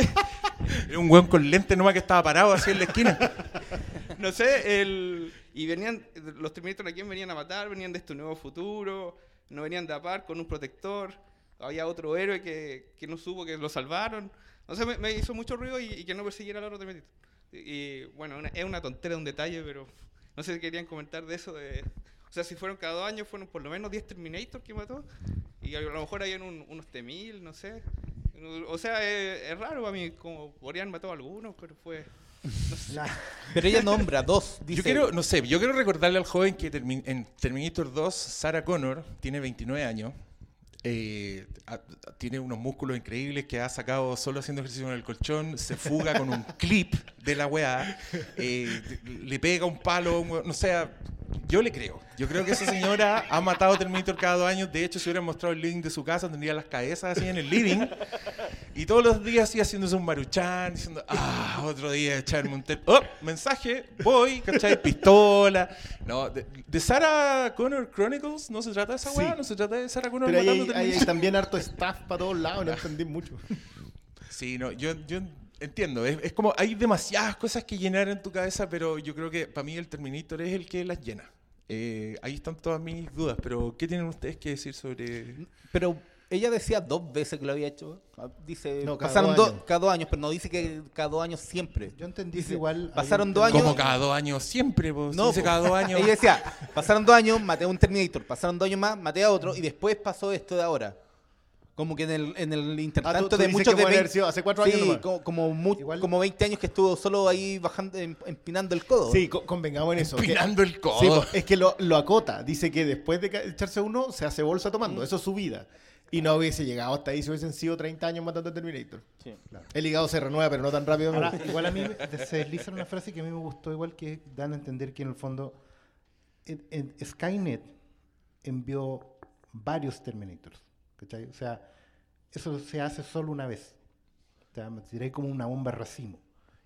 <laughs> Era un weón con lente nomás que estaba parado así en la esquina. <laughs> no sé, el, y venían, los Terminator aquí venían a matar, venían de este nuevo futuro, no venían de apar con un protector, había otro héroe que, que no supo que lo salvaron. No sé, me, me hizo mucho ruido y, y que no persiguiera al otro Terminator. Y, y, bueno, una- es una tontera, un detalle, pero no sé si querían comentar de eso. De, o sea, si fueron cada dos años, fueron por lo menos 10 Terminator que mató. Y a lo mejor habían un- unos T-1000, no sé. O sea, es, es raro para mí, como podrían matado a algunos, pero fue... <laughs> Pero ella nombra dos. Dice, Yo quiero, no sé, yo quiero recordarle al joven que termi- en Terminator 2, Sarah Connor tiene 29 años. Eh, a- tiene unos músculos increíbles que ha sacado solo haciendo ejercicio en el colchón, se fuga con un <laughs> clip de la weá, eh, le pega un palo, no sé, yo le creo. Yo creo que esa señora <laughs> ha matado a Terminator cada dos años. De hecho, si hubiera mostrado el living de su casa, tendría las cabezas así en el living. Y todos los días así haciéndose un maruchán, diciendo, ah, otro día echarme un té. Oh, mensaje, voy, ¿cachai? Pistola. No, de, de Sarah Connor Chronicles no se trata de esa weá, Sí. no se trata de Sarah Connor Pero hay, Terminator. hay también harto staff para todos lados, no entendí mucho. Sí, no, yo, yo entiendo. Es, es como hay demasiadas cosas que llenar en tu cabeza, pero yo creo que para mí el Terminator es el que las llena. Eh, ahí están todas mis dudas, pero ¿qué tienen ustedes que decir sobre...? Pero ella decía dos veces que lo había hecho. Dice, No, cada pasaron dos años. cada dos años, pero no dice que cada dos años siempre. Yo entendí Dice, que igual... pasaron dos años- Como cada dos años siempre, pues, No, dice po. cada dos años. <laughs> Ella decía, pasaron dos años, maté a un Terminator, pasaron dos años más, maté a otro, y después pasó esto de ahora. Como que en el, en el Ah, tú- intertanto tú de muchos que de puede haber 20 sido hace cuatro sí, años nomás. como, como, como 20 años que estuvo solo ahí bajando, em- empinando el codo. Sí, co- convengamos en eso. que- Empinando el codo. Sí, es que lo, lo acota. Dice que después de echarse uno, se hace bolsa Mm. tomando. Eso es su vida. Y no hubiese llegado hasta ahí si hubiesen sido 30 años matando a Terminator. El hígado se renueva, pero no tan rápido. Ahora, <laughs> igual a mí se desliza una frase que a mí me gustó, igual que dan a entender que en el fondo en- en Skynet envió varios Terminators. ¿cachai? O sea, eso se hace solo una vez. O sea, como una bomba racimo.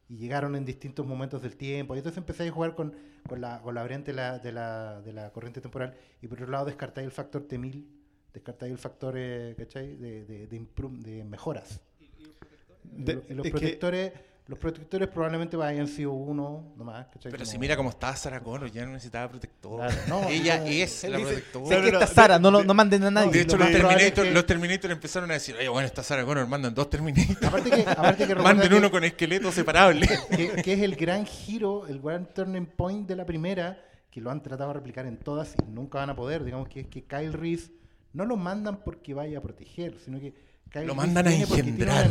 Y llegaron en distintos momentos del tiempo. Y entonces empecé a jugar con, con la, con la variante de la, de, la, de la corriente temporal. Y por otro lado descartáis el factor T1000, descartáis el factor, eh, ¿cachai? De, de, de, mejoras. Y lo- y los es que- protectores, los protectores probablemente hayan sido uno nomás. ¿cachai? Pero Como- si mira cómo estaba Sarah Connor, ya no necesitaba protector. Claro, no, <laughs> Ella no, es la dice- protectora. Sé No, que está Sara, no, no manden a nadie. De hecho, lo los Terminator, es que- los Terminator empezaron a decir, oye, bueno, está Sarah Connor, mandan dos Terminator. Aparte que, aparte que <laughs> recuerda Manden que- uno con esqueleto separable. <laughs> que, que es el gran giro, el gran turning point de la primera, que lo han tratado de replicar en todas y nunca van a poder. Digamos que es que Kyle Reese no lo mandan porque vaya a proteger, sino que Kyle Lo Reese mandan a engendrar.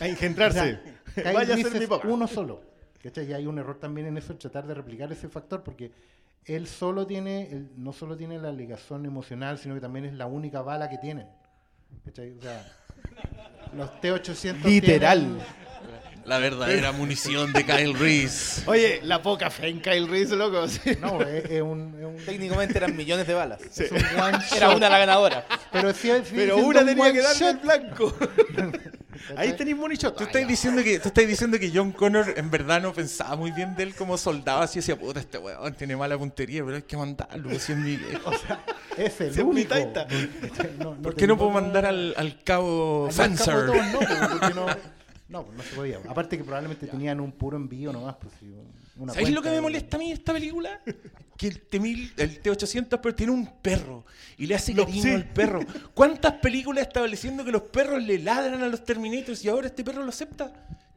A engendrarse. O sea, <laughs> Kyle Vaya a ser mi papá. uno solo. ¿cachai? Y hay un error también en eso, tratar de replicar ese factor, porque él solo tiene, él no solo tiene la ligación emocional, sino que también es la única bala que tienen. ¿cachai? O sea, los T-800 Literal. tienen- La verdadera munición de Kyle Reese. <laughs> Oye, la poca fe en Kyle Reese, loco. sí. No, es, es un, es un- Técnicamente eran millones de balas. es un one Era una la ganadora. Pero, sí- sigue Pero siendo una un tenía one que darle el shot, blanco. <laughs> Ahí tenéis money shot. Tú estás, diciendo que, tú estás diciendo que John Connor en verdad no pensaba muy bien de él como soldado, así decía, puta, este weón tiene mala puntería, pero hay que mandarlo, si es mi viejo. <laughs> Es el Sí, es mi único. taita. No, ¿Por qué no puedo mandar al, al cabo Al todos no, porque no, no, pues no se podía. Aparte que probablemente <laughs> tenían un puro envío nomás. Pues, una ¿Sabéis lo que me de- molesta a mí esta película? Que el T-1000, el T-800, pero tiene un perro y le hace cariño sí. al perro. ¿Cuántas películas estableciendo que los perros le ladran a los Terminators y ahora este perro lo acepta?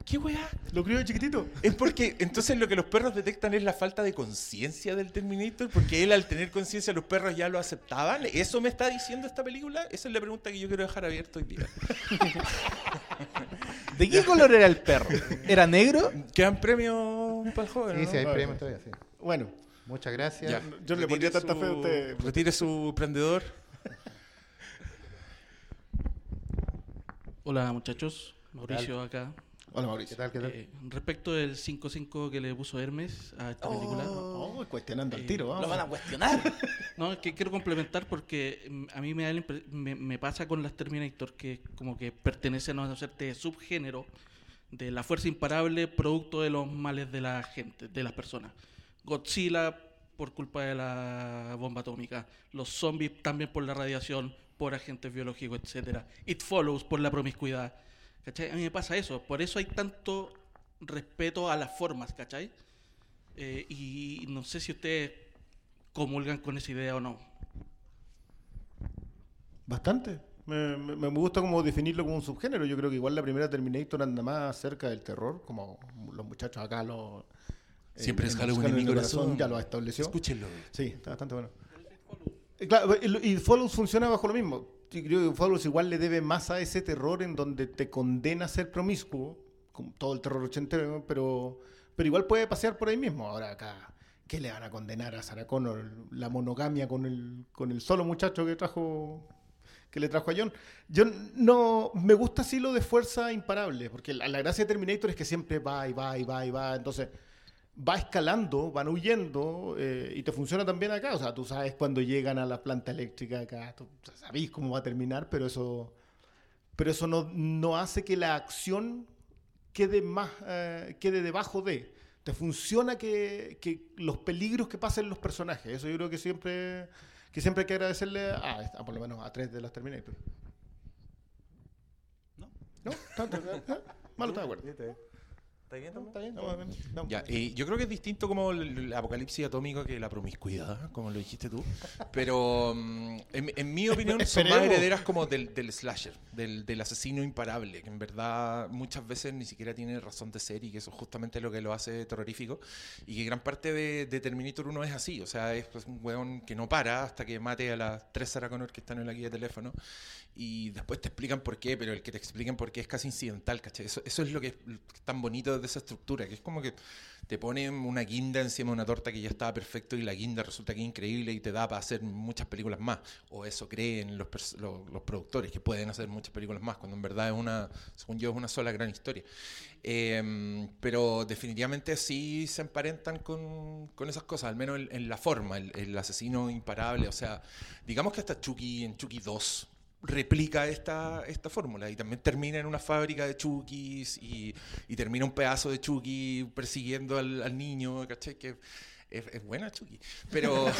¿Qué weá? Lo crió de chiquitito. Es porque entonces lo que los perros detectan es la falta de conciencia del Terminator, porque él al tener conciencia los perros ya lo aceptaban. ¿Eso me está diciendo esta película? Esa es la pregunta que yo quiero dejar abierta hoy día. <laughs> ¿De qué color era el perro? ¿Era negro? ¿Quedan premios para el joven? Sí, ¿no? sí, hay premios todavía, sí. Bueno, Muchas gracias. Ya. Yo no le pondría tanta fe a usted. Retire su prendedor. Hola muchachos, Mauricio acá. Hola ¿Qué Mauricio. tal? ¿Qué tal? Eh, respecto del 5-5 que le puso Hermes a esta película, Oh, cuestionando al Eh, tiro. Lo vamos. van a cuestionar. <laughs> no, es que quiero complementar porque mm, a mí me, da la impre- me, me pasa con las Terminator que como que pertenecen a un cierto subgénero de la fuerza imparable producto de los males de la gente, de las personas. Godzilla por culpa de la bomba atómica, los zombies también por la radiación, por agentes biológicos, etcétera. It follows por la promiscuidad. ¿Cachai? A mí me pasa eso, por eso hay tanto respeto a las formas, ¿cachai? Eh, y no sé si ustedes comulgan con esa idea o no. Bastante. Me, me- me gusta como definirlo como un subgénero. Yo creo que igual la primera Terminator anda más cerca del terror, como los muchachos acá lo. Siempre en- es en Halloween en mi corazón. Ya lo estableció. Escúchenlo. Sí, está bastante bueno. Eh, Claro, y y Follows funciona bajo lo mismo. Yo creo que Follows igual le debe más a ese terror en donde te condena a ser promiscuo, como todo el terror ochentero, pero, pero igual puede pasear por ahí mismo. Ahora acá, ¿qué le van a condenar a Sarah Connor? La monogamia con el, con el solo muchacho que trajo que le trajo a John. Yo no me gusta así lo de fuerza imparable, porque la, la gracia de Terminator es que siempre va y va y va y va, entonces va escalando, van huyendo eh, y te funciona también acá. O sea, tú sabes cuando llegan a la planta eléctrica acá, tú sabes cómo va a terminar, pero eso, pero eso no, no hace que la acción quede más, eh, quede debajo de. Te funciona que, que los peligros que pasen los personajes. Eso yo creo que siempre, que siempre hay que agradecerle a, a por lo menos a tres de las Terminator. ¿No? ¿No? ¿Está- está- está- Malo, está acuerdo. ¿Está bien? Está bien, estamos bien. Ya, eh, yo creo que es distinto como el, el apocalipsis atómico que la promiscuidad, como lo dijiste tú. <laughs> Pero mm, en, en mi opinión son más herederas como del, del slasher, del, del asesino imparable, que en verdad muchas veces ni siquiera tiene razón de ser y que eso es justamente lo que lo hace terrorífico. Y que gran parte de, de Terminator 1 es así, o sea, es pues, un weón que no para hasta que mate a las tres Sarah Connor que están en la guía de teléfono. Y después te explican por qué, pero el que te expliquen por qué es casi incidental, ¿cachai? Eso, eso es lo que es tan bonito de esa estructura, que es como que te ponen una guinda encima de una torta que ya estaba perfecto y la guinda resulta que es increíble y te da para hacer muchas películas más. O eso creen los, los, los productores, que pueden hacer muchas películas más, cuando en verdad es una, según yo, es una sola gran historia. Eh, pero definitivamente sí se emparentan con, con esas cosas, al menos en, la forma, el, el asesino imparable. O sea, digamos que hasta Chucky en Chucky 2 replica esta, esta fórmula y también termina en una fábrica de Chukis y, y termina un pedazo de Chucky persiguiendo al, al niño, ¿cachai? Que es, es buena Chucky. Pero, <laughs>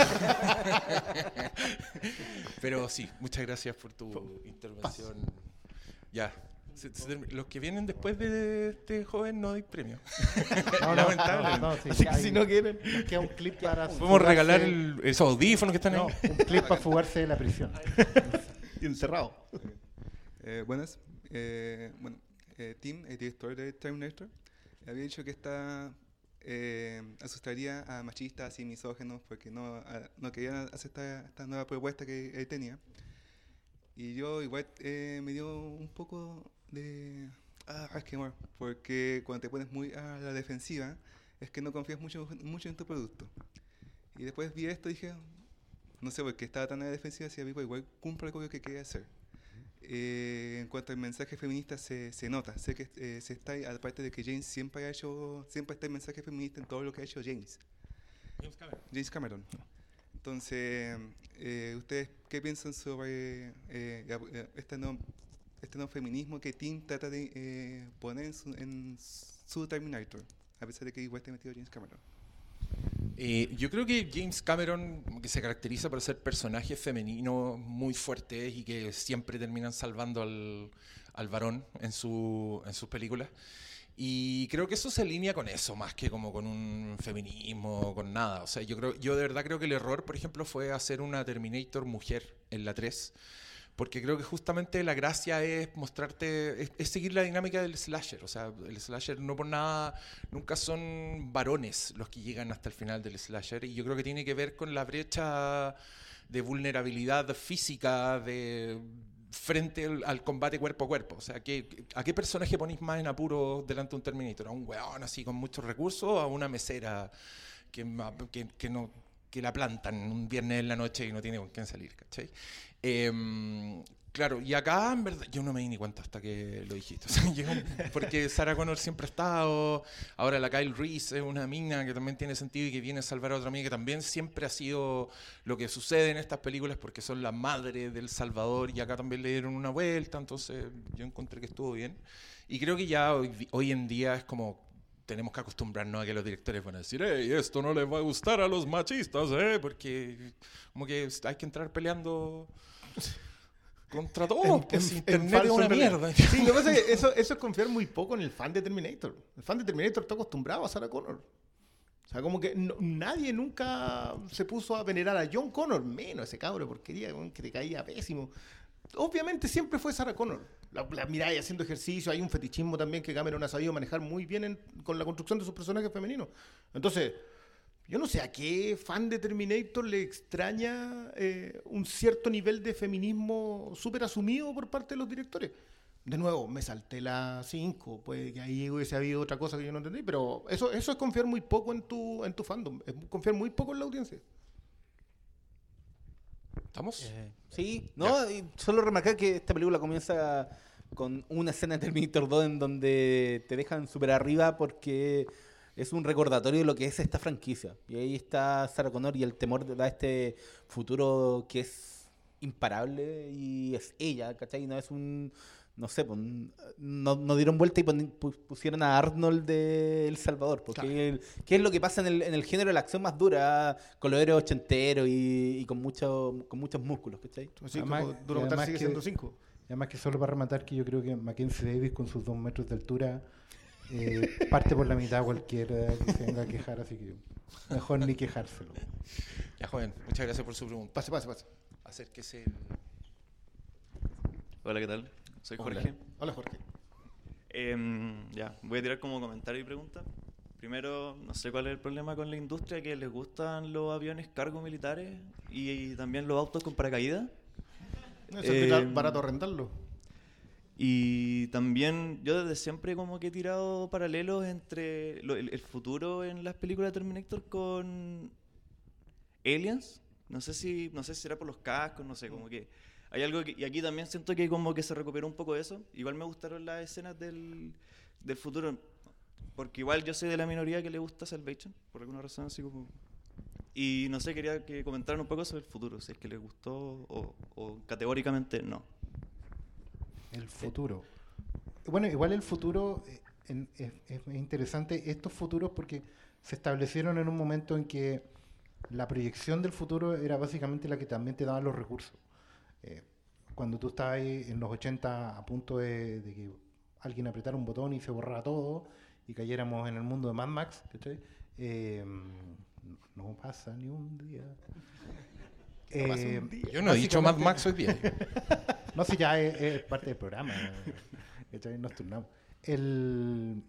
pero sí, muchas gracias por tu intervención. Ya. se- los que vienen después de este joven no hay premio. <laughs> No, Lamentable. no, no, sí, Así que hay- si no quieren. queda un clip para Podemos regalar el- esos audífonos que están ahí. un clip para fugarse de la prisión. <laughs> <laughs> Encerrado. Eh, buenas. Eh, bueno, eh, Tim, el director de Terminator, había dicho que esta eh, asustaría a machistas y misógenos porque no, no querían aceptar esta nueva propuesta que él tenía. Y yo igual eh, me dio un poco de ah, resquemor, porque cuando te pones muy a la defensiva es que no confías mucho, mucho en tu producto. Y después vi esto y dije, no sé por qué estaba tan a la defensiva si igual, igual cumple algo que quería hacer. Eh, en cuanto al mensaje feminista se, se nota, sé que eh, se está, aparte de que James siempre ha hecho, siempre está el mensaje feminista en todo lo que ha hecho James. James Cameron. Entonces, eh, ¿ustedes qué piensan sobre eh, este, nuevo, este nuevo feminismo que Tim trata de eh, poner en su, en su Terminator? A pesar de que igual está metido James Cameron. Eh, yo creo que James Cameron que se caracteriza por ser personajes femeninos muy fuertes y que siempre terminan salvando al, al varón en, su, en sus películas. Y creo que eso se alinea con eso, más que como con un feminismo, con nada. O sea, yo, creo, yo de verdad creo que el error, por ejemplo, fue hacer una Terminator mujer en la 3. Porque creo que justamente la gracia es mostrarte, es, es seguir la dinámica del slasher. O sea, el slasher no por nada, nunca son varones los que llegan hasta el final del slasher. Y yo creo que tiene que ver con la brecha de vulnerabilidad física de frente al, al combate cuerpo a cuerpo. O sea, ¿qué, ¿a qué personaje ponéis más en apuro delante de un Terminator? ¿A un weón así con muchos recursos o a una mesera que, que, que no, que la plantan un viernes en la noche y no tiene con quién salir? ¿cachai? Em, claro, y acá en verdad yo no me di ni cuenta hasta que lo dijiste. <laughs> O sea, un- porque Sarah Connor siempre ha estado, ahora la Kyle Reese es una mina que también tiene sentido y que viene a salvar a otra amiga que también siempre ha sido lo que sucede en estas películas porque son la madre del Salvador y acá también le dieron una vuelta, entonces yo encontré que estuvo bien. Y creo que ya hoy, hoy en día es como tenemos que acostumbrarnos a que los directores van a decir, hey, esto no les va a gustar a los machistas, ¿eh? Porque como que hay que entrar peleando contra todo, pues En- en internet es falso, una en mierda. Sí, lo que pasa es que eso, eso es confiar muy poco en el fan de Terminator. El fan de Terminator está acostumbrado a Sarah Connor. O sea, como que no- nadie nunca se puso a venerar a John Connor, menos ese cabro, porquería, que te caía pésimo. Obviamente siempre fue Sarah Connor. La, la miráis haciendo ejercicio, hay un fetichismo también que Cameron ha sabido manejar muy bien en- con la construcción de sus personajes femeninos. Entonces, yo no sé a qué fan de Terminator le extraña eh, un cierto nivel de feminismo súper asumido por parte de los directores. De nuevo, me salté la 5, puede que ahí hubiese habido otra cosa que yo no entendí, pero eso, eso es confiar muy poco en tu, en tu fandom, es confiar muy poco en la audiencia. ¿Estamos? Eh, sí, no, y solo remarcar que esta película comienza con una escena de Terminator 2 en donde te dejan súper arriba porque es un recordatorio de lo que es esta franquicia. Y ahí está Sarah Connor y el temor de este futuro que es imparable y es ella, ¿cachai? No es un, no sé, pues, no, no dieron vuelta y pusieron a Arnold de El Salvador, porque el- ¿qué es lo que pasa en el, en el género de la acción más dura, con los héroes ochenteros y, y con, mucho, con muchos músculos, ¿cachai? Así Además- Duro Matar sigue que- siendo 5. Y además que solo para rematar que yo creo que Mackenzie Davis con sus dos metros de altura Eh, parte por la mitad cualquiera que se venga a quejar, así que mejor ni quejárselo. Ya, joven, muchas gracias por su pregunta. Pase, pase, pase. Acérquese. Hola, ¿qué tal? Soy. Jorge. Hola, Jorge. Em, ya, voy a tirar como comentario y pregunta. Primero, no sé cuál es el problema con la industria, que les gustan los aviones cargo militares y, también los autos con paracaídas. Eso es que está Eh, barato rentarlo. Y también yo desde siempre como que he tirado paralelos entre lo- el, el futuro en las películas de Terminator con Aliens. No sé si no sé si será por los cascos, no sé, como que hay algo y aquí también siento que como que se recuperó un poco de eso. Igual me gustaron las escenas del, del futuro porque igual yo soy de la minoría que le gusta Salvation por alguna razón así como y no sé, quería que comentaran un poco sobre el futuro, si es que les gustó o, categóricamente no. El futuro. Bueno, igual el futuro eh, es, es interesante estos futuros porque se establecieron en un momento en que la proyección del futuro era básicamente la que también te daban los recursos. Eh, cuando tú estabas ahí en los 80 a punto de, de que alguien apretara un botón y se borrara todo y cayéramos en el mundo de Mad Max, ¿cachai? Eh, no pasa ni un día. Eh, Yo no he dicho Mad Max hoy día. <laughs> no, si ya es, es parte del programa. ¿cachai? Nos turnamos. El,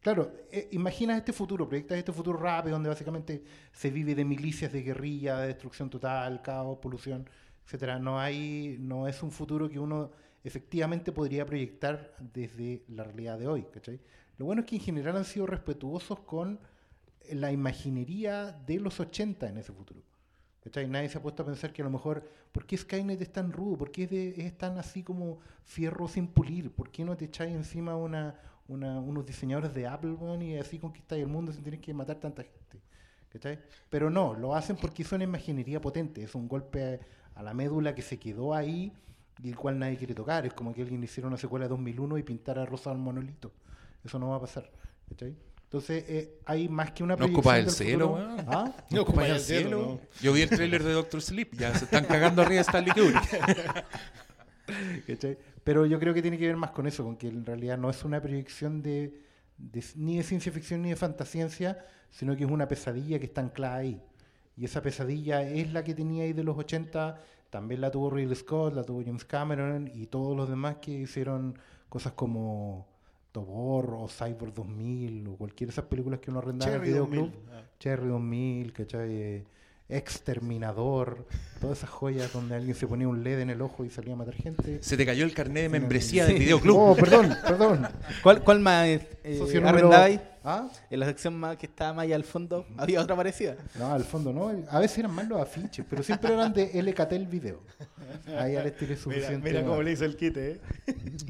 claro, eh, imaginas este futuro, proyectas este futuro rápido donde básicamente se vive de milicias de guerrilla, de destrucción total, caos, polución, etcétera. No hay, no es un futuro que uno efectivamente podría proyectar desde la realidad de hoy. ¿cachai? Lo bueno es que en general han sido respetuosos con la imaginería de los 80 en ese futuro. ¿Cachai? Nadie se ha puesto a pensar que a lo mejor, ¿por qué Skynet es tan rudo? ¿Por qué es, es tan así como fierro sin pulir? ¿Por qué no te echáis encima unos diseñadores de Apple y así conquistáis el mundo sin tener que matar tanta gente? Pero no, lo hacen porque es una imaginería potente, es un golpe la médula que se quedó ahí y el cual nadie quiere tocar. Es como que alguien hiciera una secuela de 2001 y pintara rosa al monolito. Eso no va a pasar. ¿cachai? Entonces, eh, hay más que una No proyección ocupa el del cielo. ¿Ah? No ocupa el cielo. Yo vi el tráiler de Doctor Sleep, ya se están cagando arriba de Stanley Kubrick. <laughs> Pero yo creo que tiene que ver más con eso, con que en realidad no es una proyección de, de- ni de ciencia ficción ni de fantasciencia, sino que es una pesadilla que está anclada ahí. Y esa pesadilla es la que tenía ahí de los 80, también la tuvo Ridley Scott, la tuvo James Cameron y todos los demás que hicieron cosas como Tobor o Cyber 2000 o cualquiera de esas películas que uno arrendaba en el videoclub. 2000, ah. Cherry 2000, ¿cachai? Exterminador, todas esas joyas donde alguien se ponía un LED en el ojo y salía a matar gente. Se te cayó el carnet de membresía Sí. del videoclub. Oh, perdón, perdón. ¿Cuál, cuál más eh, arrendabais? ¿Ah? En la sección más que estaba más allá al fondo, <laughs> había otra parecida. No, al fondo no. A veces eran más los afiches, pero siempre eran de LKTEL Video. Ahí ya les tiré Mira, suficiente. mira cómo le hizo el kit, ¿eh? <laughs>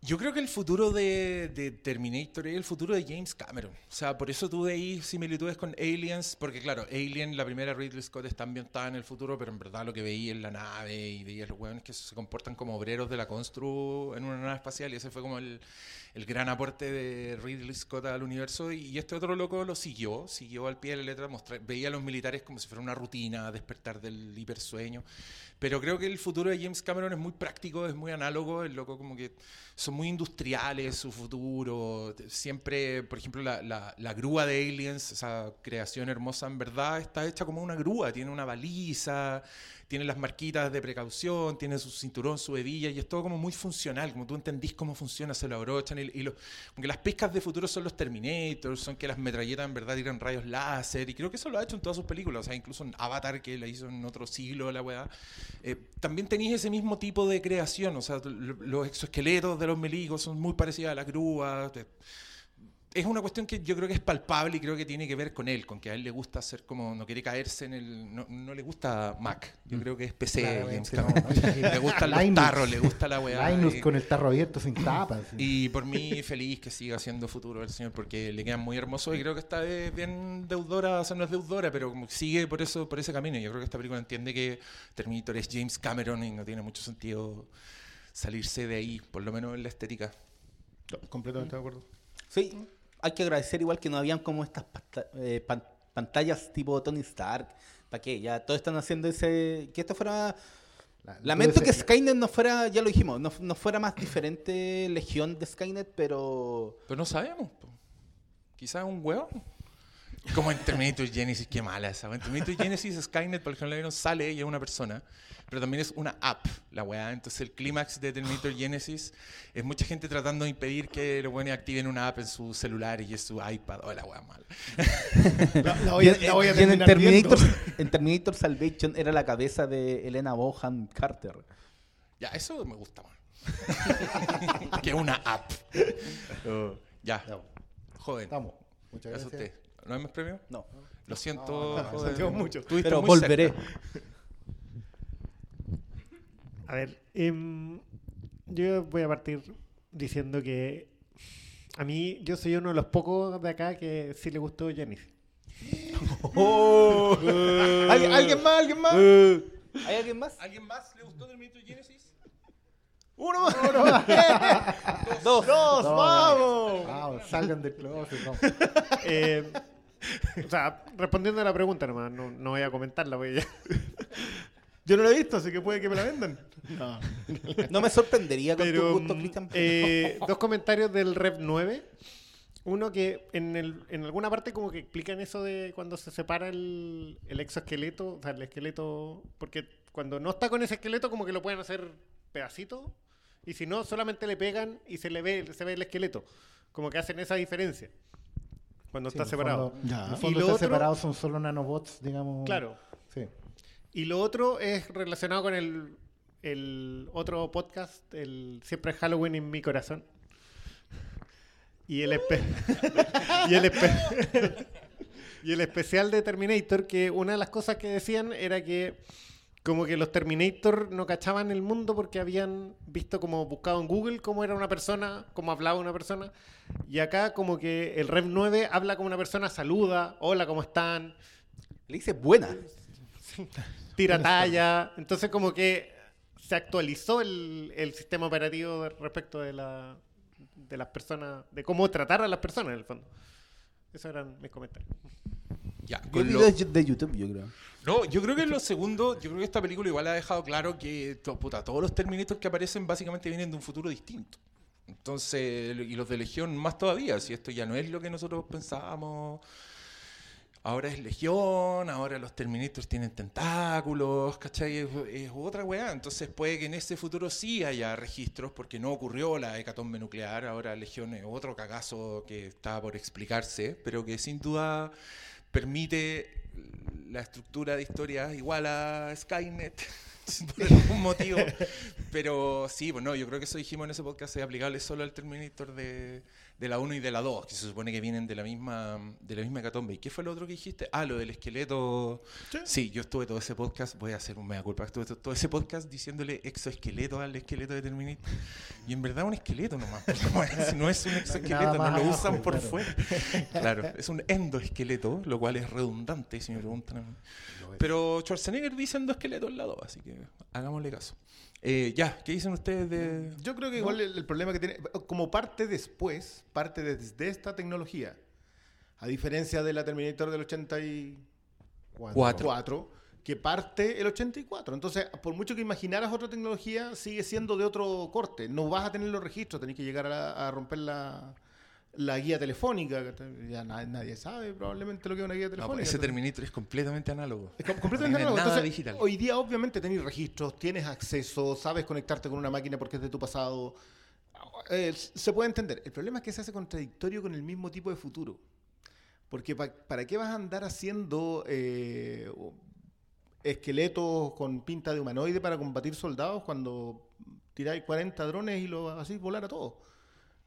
Yo creo que el futuro de, de Terminator es el futuro de James Cameron. O sea, por eso tuve ahí similitudes con Aliens, porque claro, Alien, la primera Ridley Scott está ambientada en el futuro, pero en verdad lo que veía en la nave y veía los hueones que se comportan como obreros de la constru en una nave espacial y ese fue como el, el gran aporte de Ridley Scott al universo y, este otro loco lo siguió, siguió al pie de la letra, mostra- veía a los militares como si fuera una rutina, despertar del hipersueño. Pero creo que el futuro de James Cameron es muy práctico, es muy análogo, el loco como que son muy industriales su futuro. Siempre, por ejemplo, la grúa de Aliens, esa creación hermosa en verdad, está hecha como una grúa, tiene una baliza, tiene las marquitas de precaución, tiene su cinturón, su hebilla, y es todo como muy funcional, como tú entendís cómo funciona, se lo abrochan, y, y lo- como que las pescas de futuro son los Terminators, son que las metralletas en verdad tiran rayos láser, y creo que eso lo ha hecho en todas sus películas, o sea, incluso en Avatar, que la hizo en otro siglo, la weá. Eh, también tenéis ese mismo tipo de creación, o sea, lo- los exoesqueletos de los milicos son muy parecidos a la grúa. te- es una cuestión que yo creo que es palpable y creo que tiene que ver con él, con que a él le gusta hacer como, no quiere caerse en el, no, no le gusta Mac, yo creo que es PC, no. <laughs> le gustan los Linux. tarros, le gusta la weá. Linux y- con el tarro abierto sin tapa. así. y por mí feliz que siga siendo futuro el señor porque le quedan muy hermosos y creo que esta vez bien deudora, o sea, no es deudora, pero como sigue por eso por ese camino. Yo creo que esta película entiende que Terminator es James Cameron y no tiene mucho sentido salirse de ahí, por lo menos en la estética. Completamente de acuerdo. Sí, hay que agradecer igual que no habían como estas eh, pan- pantallas tipo Tony Stark. ¿Para qué? Ya todos están haciendo ese. Que esto fuera La- Lamento que Skynet no fuera, ya lo dijimos, no, no fuera más diferente Legión de Skynet, pero... Pero no sabemos. po. Quizás un huevo. Como en Terminator Genesis, qué mala esa. En Terminator Genesis, Skynet, por ejemplo, no sale y es una persona, pero también es una app, la weá. Entonces, el clímax de Terminator <gasps> Genesis es mucha gente tratando de impedir que los buenos activen una app en su celular y en su iPad. Oh, la weá mala. La, la voy a, la voy a Y en, Terminator, <laughs> en Terminator Salvation era la cabeza de Elena Bohan Carter. Ya, eso me gusta más. <laughs> que una app. Oh, ya, joven. Estamos. Muchas Gracias a gracias. usted. ¿No hay más premio? No. Lo siento, No, no, joven. Mucho. Pero volveré. cerca. A ver, em, yo voy a partir diciendo que a mí, yo soy uno de los pocos de acá que sí le gustó Genesis. <laughs> ¿Alguien, alguien más? ¿Alguien más? ¿Hay alguien más? ¿Alguien más le gustó Terminator Genesis? Uno más. Uno más. <laughs> Dos. Dos, No, vamos. Vamos, salgan del closet, vamos. <laughs> Eh, o sea, respondiendo a la pregunta nomás, no, no voy a comentarla porque ya- Yo no lo he visto, así que puede que me la vendan. <laughs> No. No me sorprendería con tu Pero, gusto, mm, Cristian. eh, dos comentarios del Rev 9. Uno que en, el, en alguna parte como que explican eso de cuando se separa el, el exoesqueleto, o sea, el esqueleto, porque cuando no está con ese esqueleto como que lo pueden hacer pedacitos y si no solamente le pegan y se le ve se ve el esqueleto, como que hacen esa diferencia cuando Sí, está en separado. fondo- Ya. En el Y lo está otro- separado, son solo nanobots, digamos. Claro. Sí. Y lo otro es relacionado con el, el otro podcast, el Siempre es Halloween en mi corazón. Y el, espe- <laughs> y, el espe- y el especial de Terminator, que una de las cosas que decían era que como que los Terminator no cachaban el mundo porque habían visto como buscado en Google cómo era una persona, cómo hablaba una persona. Y acá como que el Rev 9 habla como una persona, saluda, hola, ¿cómo están? Le dice buena. Tira talla. Entonces, como que se actualizó el, el sistema operativo respecto de, la, de las personas, de cómo tratar a las personas en el fondo. Esos eran mis comentarios. Ya, con lo- de YouTube, yo creo. No, yo creo que en lo segundo, yo creo que esta película igual ha dejado claro que to- puta, todos los Terminators que aparecen básicamente vienen de un futuro distinto. Entonces, y los de Legión más todavía, si esto ya no es lo que nosotros pensábamos. Ahora es Legión, ahora los Terminators tienen tentáculos, ¿cachai? Es, es otra weá. Entonces puede que en ese futuro sí haya registros, porque no ocurrió la hecatombe nuclear. Ahora Legión es otro cagazo que está por explicarse, pero que sin duda permite la estructura de historia igual a Skynet <laughs> por algún motivo. <laughs> Pero sí, bueno, yo creo que eso dijimos en ese podcast es aplicable solo al Terminator de, de la 1 y de la 2, que se supone que vienen de la misma de la misma hecatombe. ¿Y qué fue lo otro que dijiste? Ah, lo del esqueleto. Sí, yo estuve todo ese podcast, voy a hacer un mea culpa, estuve to- todo ese podcast diciéndole exoesqueleto al esqueleto de Terminator. Y en verdad un esqueleto nomás, no es- <laughs> no es un exoesqueleto, no lo usan por claro. fuera. Claro, es un endoesqueleto, lo cual es redundante, si me preguntan. Pero Schwarzenegger dice endoesqueleto al lado, así que hagámosle caso. Eh, ya, ¿qué dicen ustedes de...? Yo creo que igual el, el problema que tiene, como parte después, parte desde esta tecnología, a diferencia de la Terminator del 84, Cuatro. que parte el 84. Entonces, por mucho que imaginaras otra tecnología, sigue siendo de otro corte. No vas a tener los registros, tenés que llegar a, a romper la, la guía telefónica. que Ya na- nadie sabe probablemente lo que es una guía telefónica. ese Terminator es completamente análogo. es com- completamente nuevo. nada Entonces, digital. Hoy día, obviamente, tenéis registros, tienes acceso, sabes conectarte con una máquina porque es de tu pasado. Eh, se puede entender. El problema es que se hace contradictorio con el mismo tipo de futuro. Porque pa- ¿para qué vas a andar haciendo eh, esqueletos con pinta de humanoide para combatir soldados cuando tiráis 40 drones y lo hacéis volar a todos?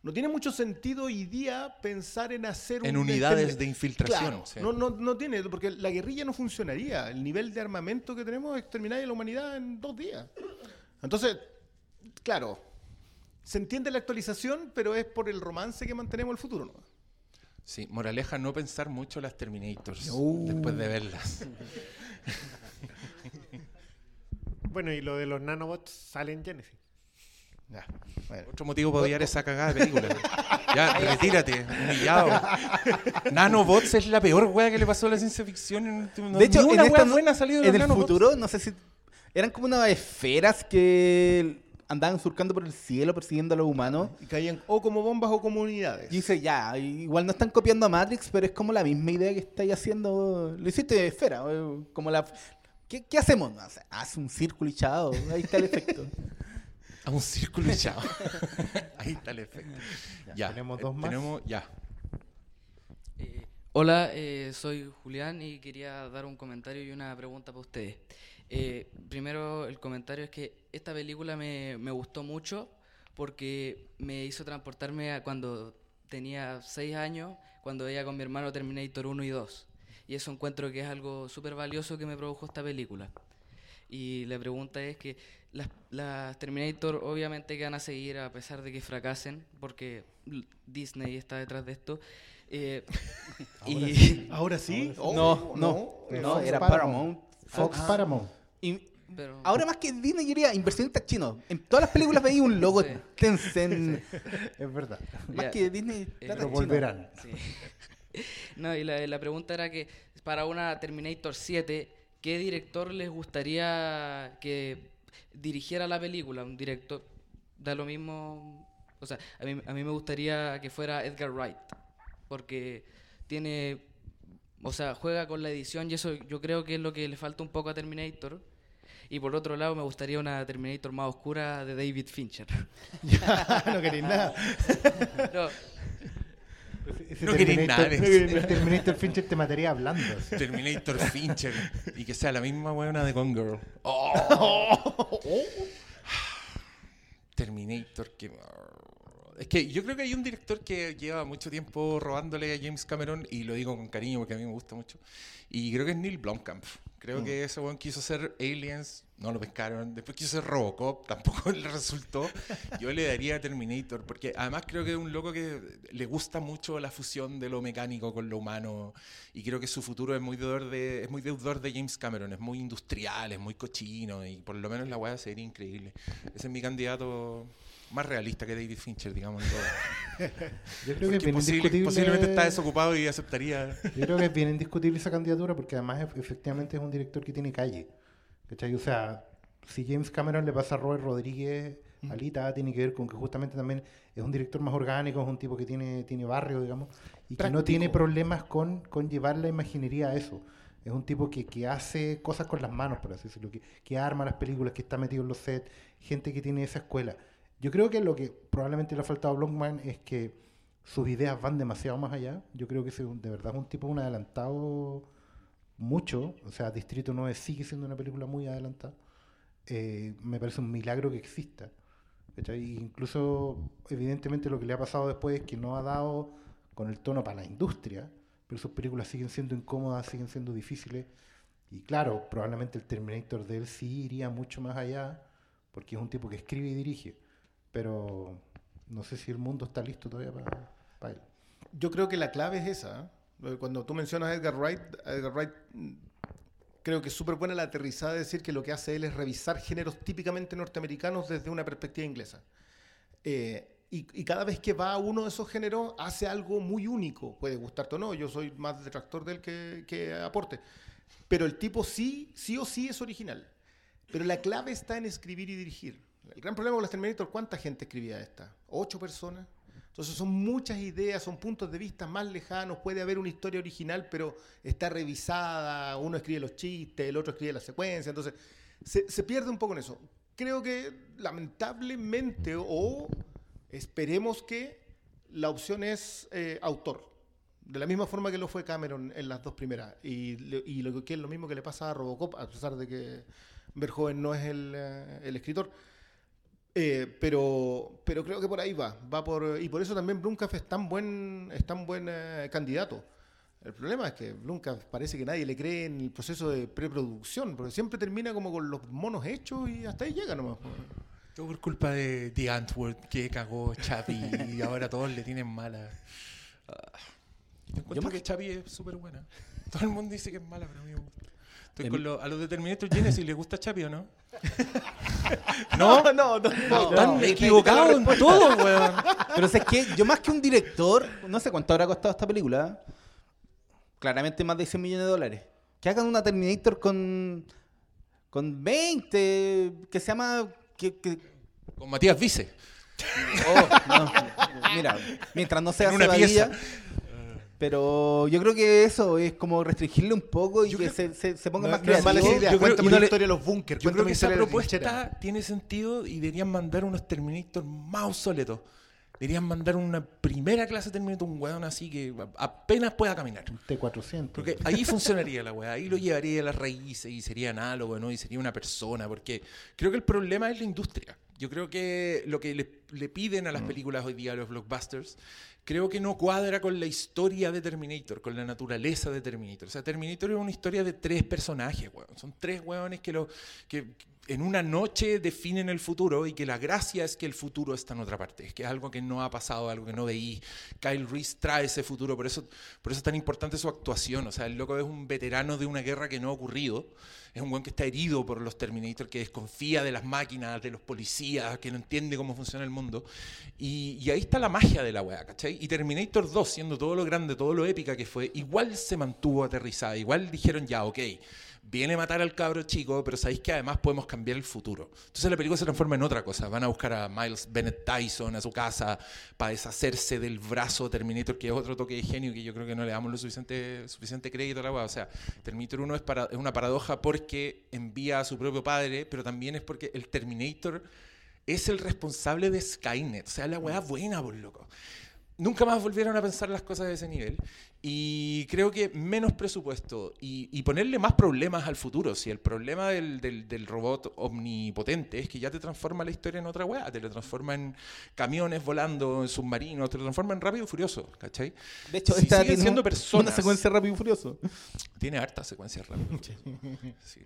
No tiene mucho sentido hoy día pensar en hacer En un unidades extermin- de infiltración. Claro, sí. no, no, no tiene, porque la guerrilla no funcionaría. El nivel de armamento que tenemos exterminaría a la humanidad en dos días. Entonces, claro, se entiende la actualización, pero es por el romance que mantenemos el futuro. ¿no? Sí, moraleja, no pensar mucho las Terminators después de verlas. <laughs> Bueno, y lo de los nanobots sale en Genesis. Ya, bueno. Otro motivo para odiar esa cagada de película. <laughs> Ya, retírate, humillado. Nanobots es la peor wea que le pasó a la ciencia ficción. No, de hecho, en esta wea no- buena ha salido de en el nanobots. futuro, no sé si Eran como unas esferas que andaban surcando por el cielo persiguiendo a los humanos. Y caían o como bombas o como unidades. Y dice, ya, igual no están copiando a Matrix, pero es como la misma idea que estáis haciendo. Lo hiciste de esfera, eh, como la... ¿Qué, qué hacemos? No, o sea, haz un círculo y chao, ahí está el efecto. <laughs> A un círculo y chao. <laughs> Ahí está el efecto. Ya, tenemos eh, dos más. Tenemos, ya. Eh, hola, eh, soy Julián y quería dar un comentario y una pregunta para ustedes. Eh, primero, el comentario es que esta película me, me gustó mucho porque me hizo transportarme a cuando tenía 6 años, cuando veía con mi hermano Terminator 1 y 2. Y eso encuentro que es algo súper valioso que me produjo esta película. Y la pregunta es que las, las Terminator obviamente que van a seguir a pesar de que fracasen, porque Disney está detrás de esto. Eh, <laughs> y, <laughs> ¿Ahora sí? Oh, no, no, no, era Paramount. Fox Ah. Paramount. Y pero, ahora más que Disney, yo diría inversionistas chinos. En todas las películas veía un logo Sí. Tencent. Es verdad. Más Ya. que Disney, Eh, Pero volverán. Sí. <laughs> No, y la, la pregunta era que para una Terminator 7, ¿qué director les gustaría que dirigiera la película? Un director, da lo mismo, o sea, a mí, a mí me gustaría que fuera Edgar Wright, porque tiene, o sea, juega con la edición y eso yo creo que es lo que le falta un poco a Terminator. Y por otro lado, me gustaría una Terminator más oscura de David Fincher. <laughs> no queréis nada. <laughs> No, Ese No queréis nada. El Terminator Fincher te mataría hablando. así. Terminator Fincher. Y que sea la misma buena de Gone Girl. Oh. <sighs> Terminator, que. Es que yo creo que hay un director que lleva mucho tiempo robándole a James Cameron, y lo digo con cariño porque a mí me gusta mucho. Y creo que es Neil Blomkamp. Creo que ese weón quiso hacer Aliens, no lo pescaron. Después quiso hacer Robocop, <laughs> tampoco le resultó. Yo le daría Terminator, porque además creo que es un loco que le gusta mucho la fusión de lo mecánico con lo humano. Y creo que su futuro es muy deudor de, es muy deudor de James Cameron, es muy industrial, es muy cochino, y por lo menos la weá sería increíble. Ese es mi candidato más realista que David Fincher, digamos. Yo creo que es Porque bien posible- indiscutible. posiblemente está desocupado y aceptaría. Yo creo que es bien indiscutible esa candidatura porque además ef- efectivamente es un director que tiene calle. ¿Cachai? O sea, si James Cameron le pasa a Robert Rodríguez, Alita, tiene que ver con que justamente también es un director más orgánico, es un tipo que tiene, tiene barrio, digamos, y que no tiene problemas con, con llevar la imaginería a eso. Es un tipo que, que hace cosas con las manos, por así decirlo, que, que arma las películas, que está metido en los sets, gente que tiene esa escuela. Yo creo que lo que probablemente le ha faltado a Blomkamp es que sus ideas van demasiado más allá. Yo creo que es un- de verdad es un tipo un adelantado mucho. O sea, Distrito 9 sigue siendo una película muy adelantada. Eh, me parece un milagro que exista. Y Incluso, evidentemente, lo que le ha pasado después es que no ha dado con el tono para la industria, pero sus películas siguen siendo incómodas, siguen siendo difíciles. Y claro, probablemente el Terminator de él sí iría mucho más allá, porque es un tipo que escribe y dirige. Pero no sé si el mundo está listo todavía para, para él. Yo creo que la clave es esa. ¿Eh? Cuando tú mencionas a Edgar Wright, Edgar Wright mm, creo que es súper buena la aterrizada de decir que lo que hace él es revisar géneros típicamente norteamericanos desde una perspectiva inglesa. Eh, y, y cada vez que va a uno de esos géneros hace algo muy único. Puede gustarte o no, yo soy más detractor del que, que aporte. Pero el tipo sí, sí o sí es original. Pero la clave está en escribir y dirigir. El gran problema con las Terminator, ¿cuánta gente escribía esta? ¿Ocho personas? Entonces son muchas ideas, son puntos de vista más lejanos, puede haber una historia original, pero está revisada, uno escribe los chistes, el otro escribe la secuencia, entonces se, se pierde un poco en eso. Creo que lamentablemente, o esperemos que la opción es eh, autor, de la misma forma que lo fue Cameron en las dos primeras, y, y lo que es lo mismo que le pasa a Robocop, a pesar de que Verhoeven no es el, eh, el escritor. Eh, pero, pero creo que por ahí va, va por, y por eso también Blumkamp es tan buen, es tan buen eh, candidato. El problema es que Blumkamp parece que nadie le cree en el proceso de preproducción, porque siempre termina como con los monos hechos y hasta ahí llega nomás. Todo por culpa de The Antwoord que cagó Chapi y <laughs> ahora todos le tienen mala. Ah. Yo encuentro más- que Chapi es súper buena. Todo el mundo dice que es mala, pero a mí me gusta. Estoy Em- con lo- a los de Terminator Genesis les gusta Chapi o no? <laughs> ¿No? no, no. Están equivocados en todo, weón. Pero es que yo más que un director, no sé cuánto habrá costado esta película. Claramente más de 100 millones de dólares. Que hagan una Terminator con con 20, que se llama... Que, que- Con Matías Vice. oh, no, mira, mientras no sea cebadilla, pieza. Pero yo creo que eso es como restringirle un poco y que se, se, se ponga No- más no creativo. idea. Yo creo- Cuéntame no la le- historia de los búnkers. Yo creo que esa propuesta tiene sentido y deberían mandar unos Terminator más obsoletos. Deberían mandar una primera clase de Terminator, un weón así que apenas pueda caminar. T400. Porque ahí funcionaría la weá, ahí lo llevaría a las raíces y sería análogo, ¿no? Y sería una persona, porque creo que el problema es la industria. Yo creo que lo que le, le piden a las películas hoy día, a los blockbusters, creo que no cuadra con la historia de Terminator, con la naturaleza de Terminator. O sea, Terminator es una historia de tres personajes, weón. Son tres weones que, lo, que en una noche definen el futuro y que la gracia es que el futuro está en otra parte. Es que es algo que no ha pasado, algo que no veí. Kyle Reese trae ese futuro, por eso, por eso es tan importante su actuación. O sea, el loco es un veterano de una guerra que no ha ocurrido. Es un buen que está herido por los Terminator, que desconfía de las máquinas, de los policías, que no entiende cómo funciona el mundo. Y, y ahí está la magia de la weá, ¿cachai? Y Terminator 2, siendo todo lo grande, todo lo épica que fue, igual se mantuvo aterrizada. Igual dijeron, ya, ok, viene a matar al cabro chico, pero sabéis que además podemos cambiar el futuro. Entonces la película se transforma en otra cosa. Van a buscar a Miles Bennett Tyson a su casa para deshacerse del brazo Terminator, que es otro toque de genio que yo creo que no le damos lo suficiente, suficiente crédito a la weá. O sea, Terminator 1 es, para, es una paradoja porque envía a su propio padre, pero también es porque el Terminator es el responsable de Skynet. O sea, la weá buena, por loco. Nunca más volvieron a pensar las cosas de ese nivel. Y creo que menos presupuesto y, y ponerle más problemas al futuro. Si el problema del, del- del robot omnipotente es que ya te transforma la historia en otra weá, te lo transforma en camiones volando, en submarinos, te lo transforma en rápido y furioso, ¿cachai? De hecho, Si esta tiene siendo personas. una <laughs> secuencia rápido y furioso. Tiene hartas secuencias rápidas. Sí.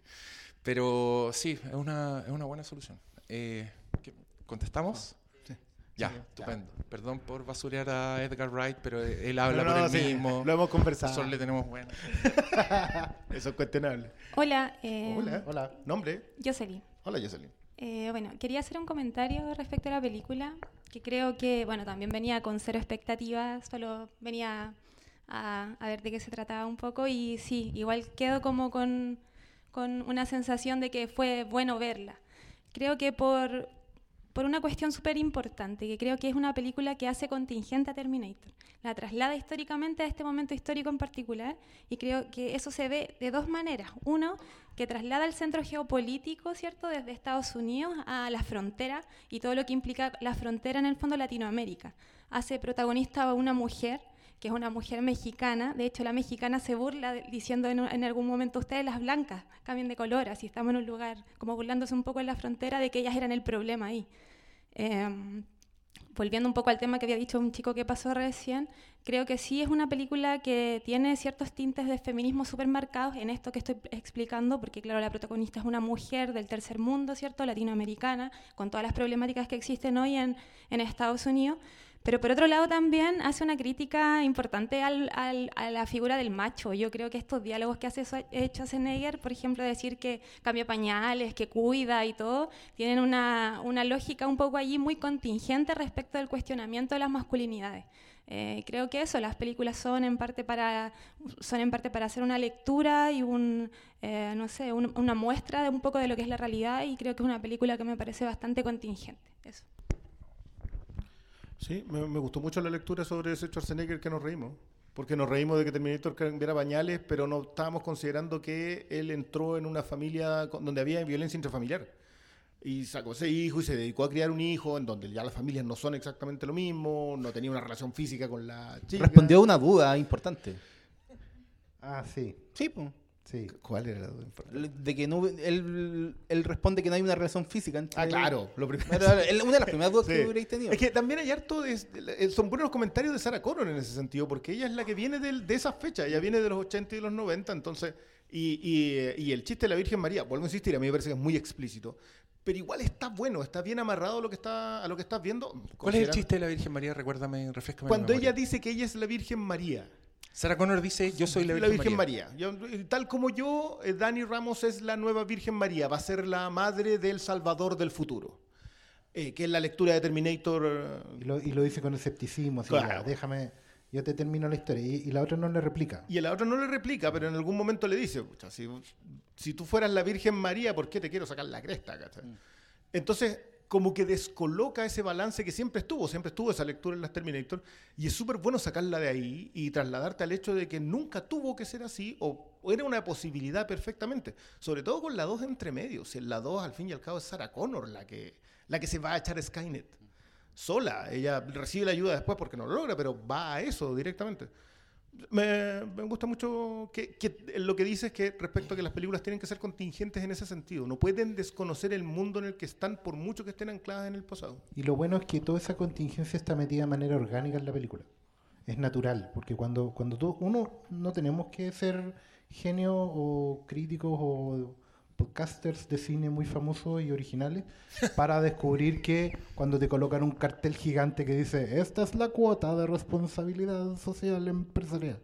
Pero sí, es una, es una buena solución. Eh, ¿qué- ¿Contestamos? Ya, estupendo. Perdón por basurear a Edgar Wright, pero él habla No, no, por él sí, mismo. lo hemos conversado. Nosotros le tenemos bueno. <laughs> Eso es cuestionable. Hola, eh, Hola, hola. ¿Nombre? Jocelyn. Hola, Jocelyn. Eh, bueno, quería hacer un comentario respecto a la película, que creo que, bueno, también venía con cero expectativas, solo venía a, a ver de qué se trataba un poco y sí, igual quedo como con, con una sensación de que fue bueno verla. Creo que por, por una cuestión súper importante, que creo que es una película que hace contingente a Terminator. La traslada históricamente a este momento histórico en particular y creo que eso se ve de dos maneras. Uno, que traslada el centro geopolítico, ¿cierto?, desde Estados Unidos a la frontera y todo lo que implica la frontera en el fondo Latinoamérica. Hace protagonista a una mujer que es una mujer mexicana. De hecho, la mexicana se burla diciendo en, en algún momento, ustedes las blancas cambien de color, así estamos en un lugar, como burlándose un poco en la frontera de que ellas eran el problema ahí. Em, volviendo un poco al tema que había dicho un chico que pasó recién, creo que sí es una película que tiene ciertos tintes de feminismo súper marcados en esto que estoy explicando, porque claro, la protagonista es una mujer del tercer mundo, ¿cierto? Latinoamericana, con todas las problemáticas que existen hoy en, en Estados Unidos. Pero por otro lado también hace una crítica importante al- al- a la figura del macho. Yo creo que estos diálogos que hace eh, Schwarzenegger, por ejemplo, decir que cambia pañales, que cuida y todo, tienen una, lógica un poco allí muy contingente respecto del cuestionamiento de las masculinidades. Eh, creo que eso, las películas son en parte para, son en parte para hacer una lectura y un, eh, no sé, un- una muestra de un poco de lo que es la realidad y creo que es una película que me parece bastante contingente. Eso. Sí, me, me gustó mucho la lectura sobre ese Schwarzenegger que nos reímos. Porque nos reímos de que Terminator cambiara pañales, pero no estábamos considerando que él entró en una familia con- donde había violencia intrafamiliar. Y sacó ese hijo y se dedicó a criar un hijo en donde ya las familias no son exactamente lo mismo, no tenía una relación física con la chica. Respondió a una duda importante. Ah, sí. Sí, pues. Sí. ¿Cuál era la duda? De que no, él, él responde que no hay una relación física entre Ah, claro, lo primero. Una de las primeras dudas Sí. que hubierais tenido. Es que también hay harto de, eh, son buenos los comentarios de Sarah Connor en ese sentido, porque ella es la que viene del- de esas fechas, ella viene de los 80 y de los 90, entonces, y, y, eh, y el chiste de la Virgen María, vuelvo a insistir, a mí me parece que es muy explícito, pero igual está bueno, está bien amarrado a lo que, está, a lo que estás viendo. ¿Cuál es el chiste de la Virgen María? Recuérdame, refrescame. Cuando ella dice que ella es la Virgen María. Sarah Connor dice, yo soy la Virgen, María. Yo- tal como yo, eh, Dani Ramos es la nueva Virgen María, va a ser la madre del Salvador del futuro. Eh, que es la lectura de Terminator. eh, Y lo, y lo dice con escepticismo, así, Claro. ya, déjame, Ya te termina la historia. Y, y la otra no le replica. Y la otra no le replica, pero en algún momento le dice, "Pucha, si, si tú fueras la Virgen María, ¿por qué te quiero sacar la cresta? ¿cachai? Entonces, como que descoloca ese balance que siempre estuvo, siempre estuvo esa lectura en las Terminator, y es súper bueno sacarla de ahí y trasladarte al hecho de que nunca tuvo que ser así, o, era una posibilidad perfectamente, sobre todo con la 2 entre medios. En la 2, al fin y al cabo, es Sarah Connor la que, la que se va a echar a Skynet sola. Ella recibe la ayuda después porque no lo logra, pero va a eso directamente. Me, gusta mucho que, que lo que dices que respecto a que las películas tienen que ser contingentes en ese sentido. No pueden desconocer el mundo en el que están por mucho que estén ancladas en el pasado. Y lo bueno es que toda esa contingencia está metida de manera orgánica en la película. Es natural, porque cuando, cuando tú, uno no tenemos que ser genios o críticos o podcasters de cine muy famosos y originales <laughs> para descubrir que cuando te colocan un cartel gigante que dice esta es la cuota de responsabilidad social empresarial.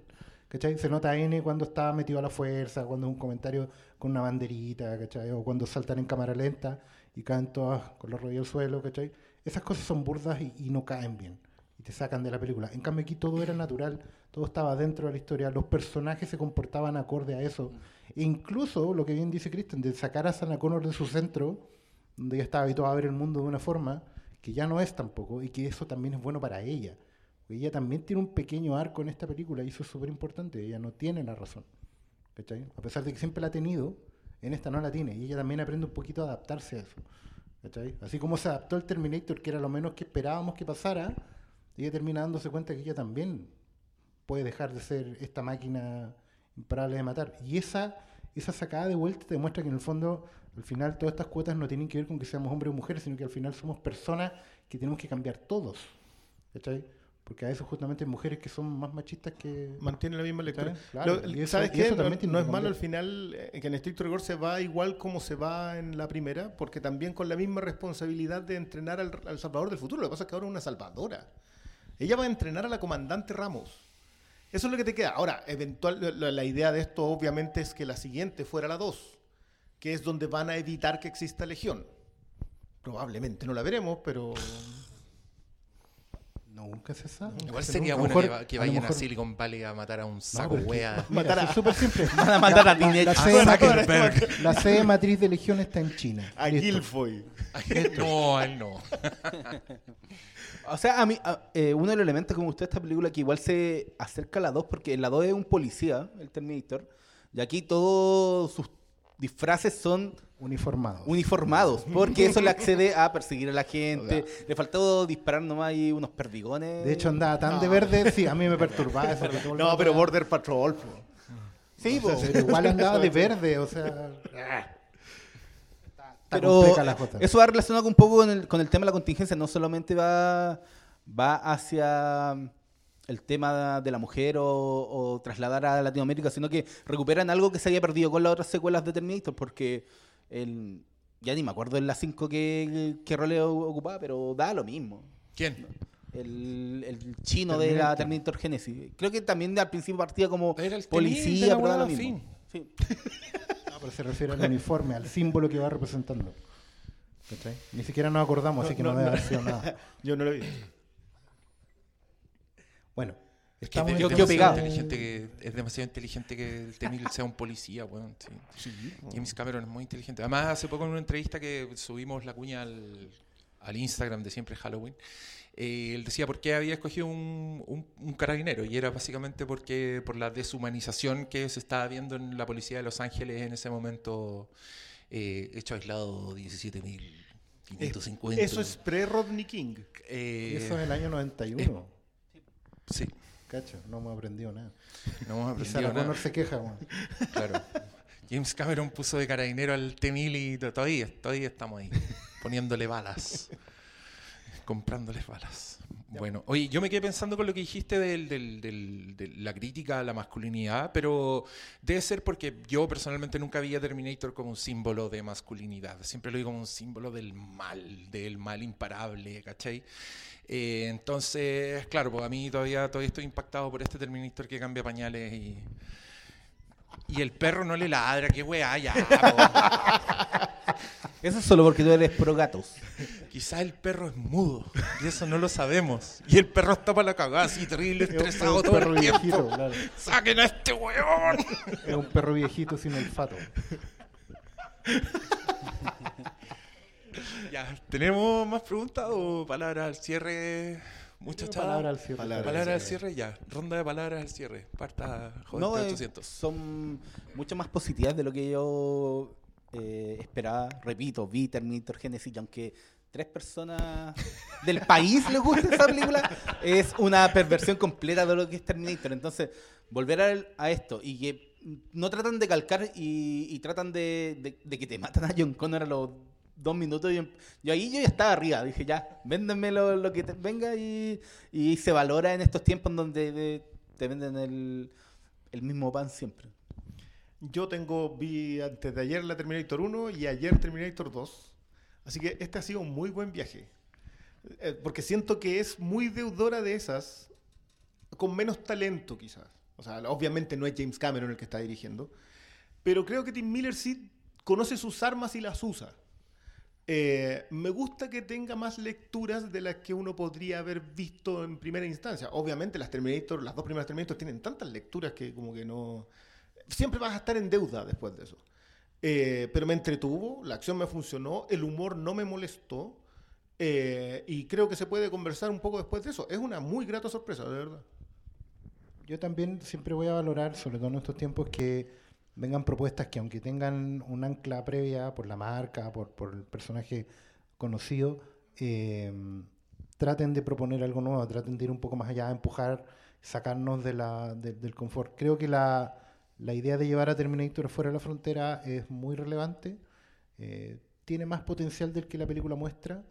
¿Cachai? Se nota N cuando está metido a la fuerza, cuando es un comentario con una banderita, ¿cachai? O cuando saltan en cámara lenta y caen todas con los rodillas al suelo, ¿cachai? Esas cosas son burdas y, y no caen bien. Y te sacan de la película. En cambio aquí todo era natural, todo estaba dentro de la historia, los personajes se comportaban acorde a eso. Incluso, lo que bien dice Kristen, de sacar a Sana Connor de su centro, donde ella estaba habituada a ver el mundo de una forma, que ya no es tampoco, y que eso también es bueno para ella. Ella también tiene un pequeño arco en esta película, y eso es súper importante, ella no tiene la razón. A pesar de que siempre la ha tenido, en esta no la tiene, y ella también aprende un poquito a adaptarse a eso. Así como se adaptó el Terminator, que era lo menos que esperábamos que pasara, ella termina dándose cuenta que ella también puede dejar de ser esta máquina imparable de matar. Y esa, esa sacada de vuelta te demuestra que en el fondo, al final, todas estas cuotas no tienen que ver con que seamos hombres o mujeres, sino que al final somos personas que tenemos que cambiar todos. ¿cachai? Porque a veces justamente mujeres que son más machistas que... Mantiene la misma lectura. Claro, Lo- y eso- ¿Sabes y qué? eso No, también es malo al final eh, que en estricto rigor se va igual como se va en la primera, porque también con la misma responsabilidad de entrenar al, al Salvador del futuro. Lo que pasa es que ahora es una salvadora. Ella va a entrenar a la comandante Ramos. Eso es lo que te queda. Ahora, eventual, la, la idea de esto obviamente es que la siguiente fuera la 2, que es donde van a evitar que exista legión. Probablemente no la veremos, pero... Nunca se sabe. Igual Se sería nunca. Bueno mejor- que, que vayan a mejor- Silicon Valley a matar a un No, saco que- wea. mira, es súper simple. Van a matar La- a la- Teenage- la a sede matriz- Zuckerberg. La sede matriz de Legión está en China. A Listo. Guilfoyle. <laughs> no, él no. <laughs> O sea, a mí, a- eh, uno de los elementos que me gustó de esta película que igual se acerca a la 2, porque en la 2 es un policía, el Terminator, y aquí todos sus disfraces son Uniformados. uniformados, <laughs> porque eso le accede a perseguir a la gente. Le faltó disparar nomás ahí unos perdigones. De hecho, andaba tan de verde, sí, a mí me <laughs> perturbaba eso. No, pero Border Patrol. po. sí, o sea, igual andaba de verde, o sea. <laughs> Está pero eso va relacionado un poco con el, con el tema de la contingencia. No solamente va, va hacia el tema de la mujer o, o trasladar a Latinoamérica, sino que recuperan algo que se había perdido con las otras secuelas de Terminator, porque el, ya ni me acuerdo en las 5 que, que rol ocupaba, pero da lo mismo. ¿Quién? El, el chino de la Terminator. Genesis. Creo que también al principio partía como Era el teniente, policía, la pero da lo mismo. fin. Sí. <laughs> No, pero se refiere al uniforme, al símbolo que va representando. ¿Cachai? Ni siquiera nos acordamos, así que no, No, debe haber sido nada. <laughs> Yo no lo vi. Bueno, Es que estamos yo demasiado pegado. inteligente que, es demasiado inteligente que el T-1000 sea un policía, weón. sí. James Cameron es muy inteligente. Además, hace poco en una entrevista que subimos la cuña al, al Instagram de Siempre Halloween, eh, él decía por qué había escogido un, un- un carabinero. Y era básicamente porque por la deshumanización que se estaba viendo en la policía de Los Ángeles en ese momento, eh, hecho aislado 17.550. Eso es pre-Rodney King. Eh, Eso es el año 91. Sí, Cacho, no hemos aprendido nada. no hemos Y aprendido Sarah nada. Se queja, weón. Claro. James Cameron puso de carabinero al T-1000 y to- todavía, todavía estamos ahí, poniéndole balas, comprándoles balas. Bueno, oye, yo me quedé pensando con lo que dijiste del- del- del- de la crítica a la masculinidad, pero debe ser porque yo personalmente nunca vi a Terminator como un símbolo de masculinidad, siempre lo vi como un símbolo del mal, del mal imparable, ¿cachai? Eh, entonces, claro, pues a mí todavía, todavía estoy impactado por este Terminator que cambia pañales y... Y el perro no le ladra, qué weá, ya. <laughs> Eso es solo porque tú eres pro gatos. <laughs> Quizá el perro es mudo y eso no lo sabemos. <laughs> Y el perro está para la cagada, así terrible, Es es estresado un todo perro el tiempo. viejito, claro. <laughs> ¡Saquen a este weón! Es un perro viejito sin olfato. Ya, ¿tenemos más preguntas o palabras al cierre? Muchachada. Palabra al cierre. Palabras, Palabras al al cierre, ya. Ronda de palabras al cierre. Parta, joven No, eh, 800. son mucho más positivas de lo que yo eh, esperaba. Repito, vi Terminator Genesis y aunque tres personas del país les guste esa película, es una perversión completa de lo que es Terminator. Entonces, volver a, a esto y que no tratan de calcar y, y tratan de, que te matan a John Connor a los dos minutos. Yo, yo ahí yo ya estaba arriba. Dije, ya, véndanme lo, que te- venga y, y se valora en estos tiempos donde de- te venden el, el mismo pan siempre. Yo tengo, vi antes de ayer la Terminator 1 y ayer Terminator 2. Así que este ha sido un muy buen viaje. Eh, porque siento que es muy deudora de esas, con menos talento quizás. O sea, obviamente no es James Cameron el que está dirigiendo. Pero creo que Tim Miller sí conoce sus armas y las usa. Eh, me gusta que tenga más lecturas de las que uno podría haber visto en primera instancia. Obviamente las Terminator, las dos primeras Terminator tienen tantas lecturas que como que no... Siempre vas a estar en deuda después de eso. Eh, pero me entretuvo, la acción me funcionó, el humor no me molestó eh, y creo que se puede conversar un poco después de eso. Es una muy grata sorpresa, de verdad. Yo también siempre voy a valorar, sobre todo en estos tiempos, que vengan propuestas que aunque tengan un ancla previa por la marca, por, por el personaje conocido, eh, traten de proponer algo nuevo, traten de ir un poco más allá, empujar, sacarnos de la, de- del confort. Creo que la, la idea de llevar a Terminator fuera de la frontera es muy relevante, eh, tiene más potencial del que la película muestra,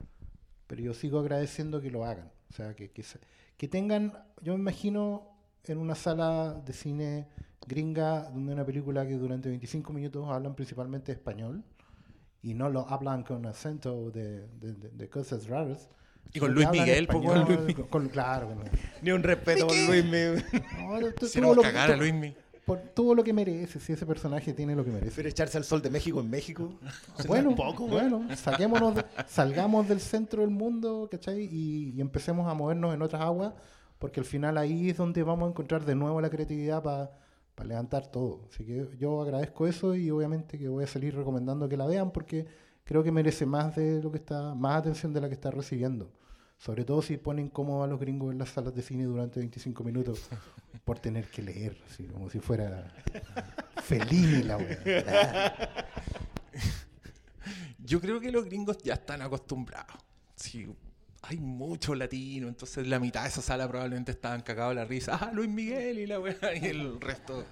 pero yo sigo agradeciendo que lo hagan. O sea, que, que, se- que tengan, yo me imagino en una sala de cine gringa, donde una película que durante 25 minutos hablan principalmente español y no lo hablan con acento de, de- de- de cosas raras. Y con Luis Miguel, español, con Luis con- claro. con- Ni un respeto por Luis Miguel. No, lo- cagar a tu- Luismi. Por- tuvo lo que merece, si ese personaje tiene lo que merece. Pero echarse al sol de México en México. <laughs> Bueno, poco, bueno, <laughs> saquémonos de- salgamos del centro del mundo, ¿cachai? Y, y empecemos a movernos en otras aguas, porque al final ahí es donde vamos a encontrar de nuevo la creatividad para levantar todo. Así que yo agradezco eso y obviamente que voy a salir recomendando que la vean porque creo que merece más de lo que está, más atención de la que está recibiendo. Sobre todo si ponen cómodo a los gringos en las salas de cine durante 25 minutos por tener que leer, así como si fuera Fellini la wea. Yo creo que los gringos ya están acostumbrados. Sí, hay mucho latino, entonces la mitad de esa sala probablemente estaban cagados la risa. Ah, Luis Miguel y la weá, <laughs> y el resto.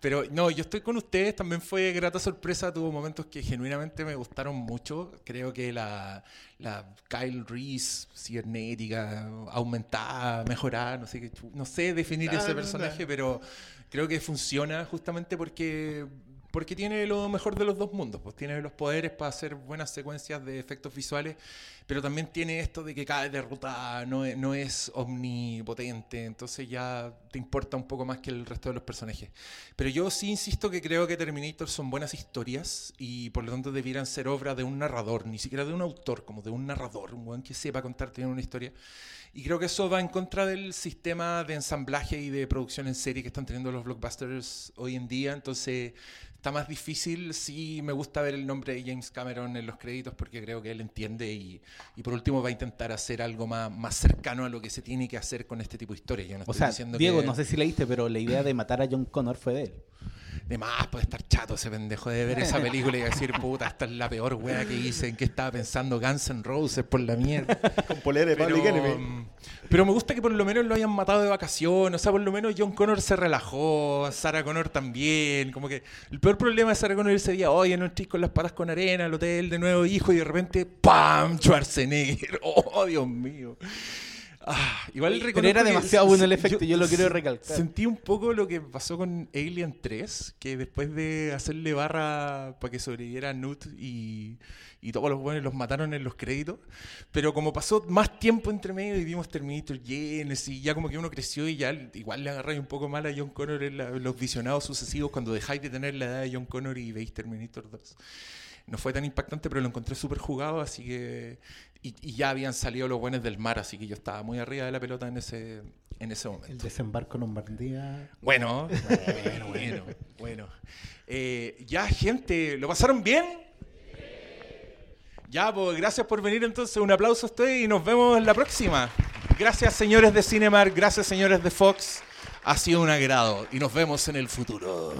Pero no, yo estoy con ustedes, también fue grata sorpresa, tuvo momentos que genuinamente me gustaron mucho. Creo que la, la Kyle Reese, cibernética, aumentada, mejorada, no sé, qué no sé definir Ah, ese no, personaje, no. pero creo que funciona justamente porque porque tiene lo mejor de los dos mundos, pues tiene los poderes para hacer buenas secuencias de efectos visuales, pero también tiene esto de que cae derrotada, no es, no es omnipotente, entonces ya te importa un poco más que el resto de los personajes. Pero yo sí insisto que creo que Terminator son buenas historias y por lo tanto debieran ser obra de un narrador, ni siquiera de un autor, como de un narrador, un buen que sepa contarte una historia. Y creo que eso va en contra del sistema de ensamblaje y de producción en serie que están teniendo los blockbusters hoy en día. Entonces está más difícil. Sí me gusta ver el nombre de James Cameron en los créditos porque creo que él entiende y, y por último va a intentar hacer algo más, más cercano a lo que se tiene que hacer con este tipo de historias. Yo no O estoy sea, diciendo Diego, que no sé si leíste, pero la idea de matar a John Connor fue de él. De más puede estar chato ese pendejo de ver esa película y decir, puta, esta es la peor wea que hice, en qué estaba pensando Guns N' Roses por la mierda. <laughs> Con polera de Pero, Public Enemy. mm, pero me gusta que por lo menos lo hayan matado de vacación. O sea, por lo menos John Connor se relajó, Sarah Connor también. Como que el peor problema de Sarah Connor ese día, oye, no estés con las patas con arena, al hotel de nuevo hijo, y de repente, ¡pam! Schwarzenegger. <laughs> ¡Oh, Dios mío! Ah, igual Pero reconozco era que demasiado bueno el efecto, yo lo quiero recalcar. Sentí un poco lo que pasó con Alien 3, que después de hacerle barra para que sobreviviera Newt y, y todos los buenos los mataron en los créditos, pero como pasó más tiempo entre medio y vimos Terminator Genesis, y ya como que uno creció y ya igual le agarráis un poco mal a John Connor en, la- los visionados sucesivos cuando dejáis de tener la edad de John Connor y veis Terminator 2. No fue tan impactante, pero lo encontré súper jugado, así que... Y, y ya habían salido los buenos del mar, así que yo estaba muy arriba de la pelota en ese, en ese momento. El desembarco en Lombardía. <laughs> Bueno, bueno, bueno, bueno. Eh, ya, gente, ¿lo pasaron bien? Ya, pues gracias por venir entonces. Un aplauso a ustedes y nos vemos en la próxima. Gracias, señores de Cinemark. Gracias, señores de Fox. Ha sido un agrado y nos vemos en el futuro.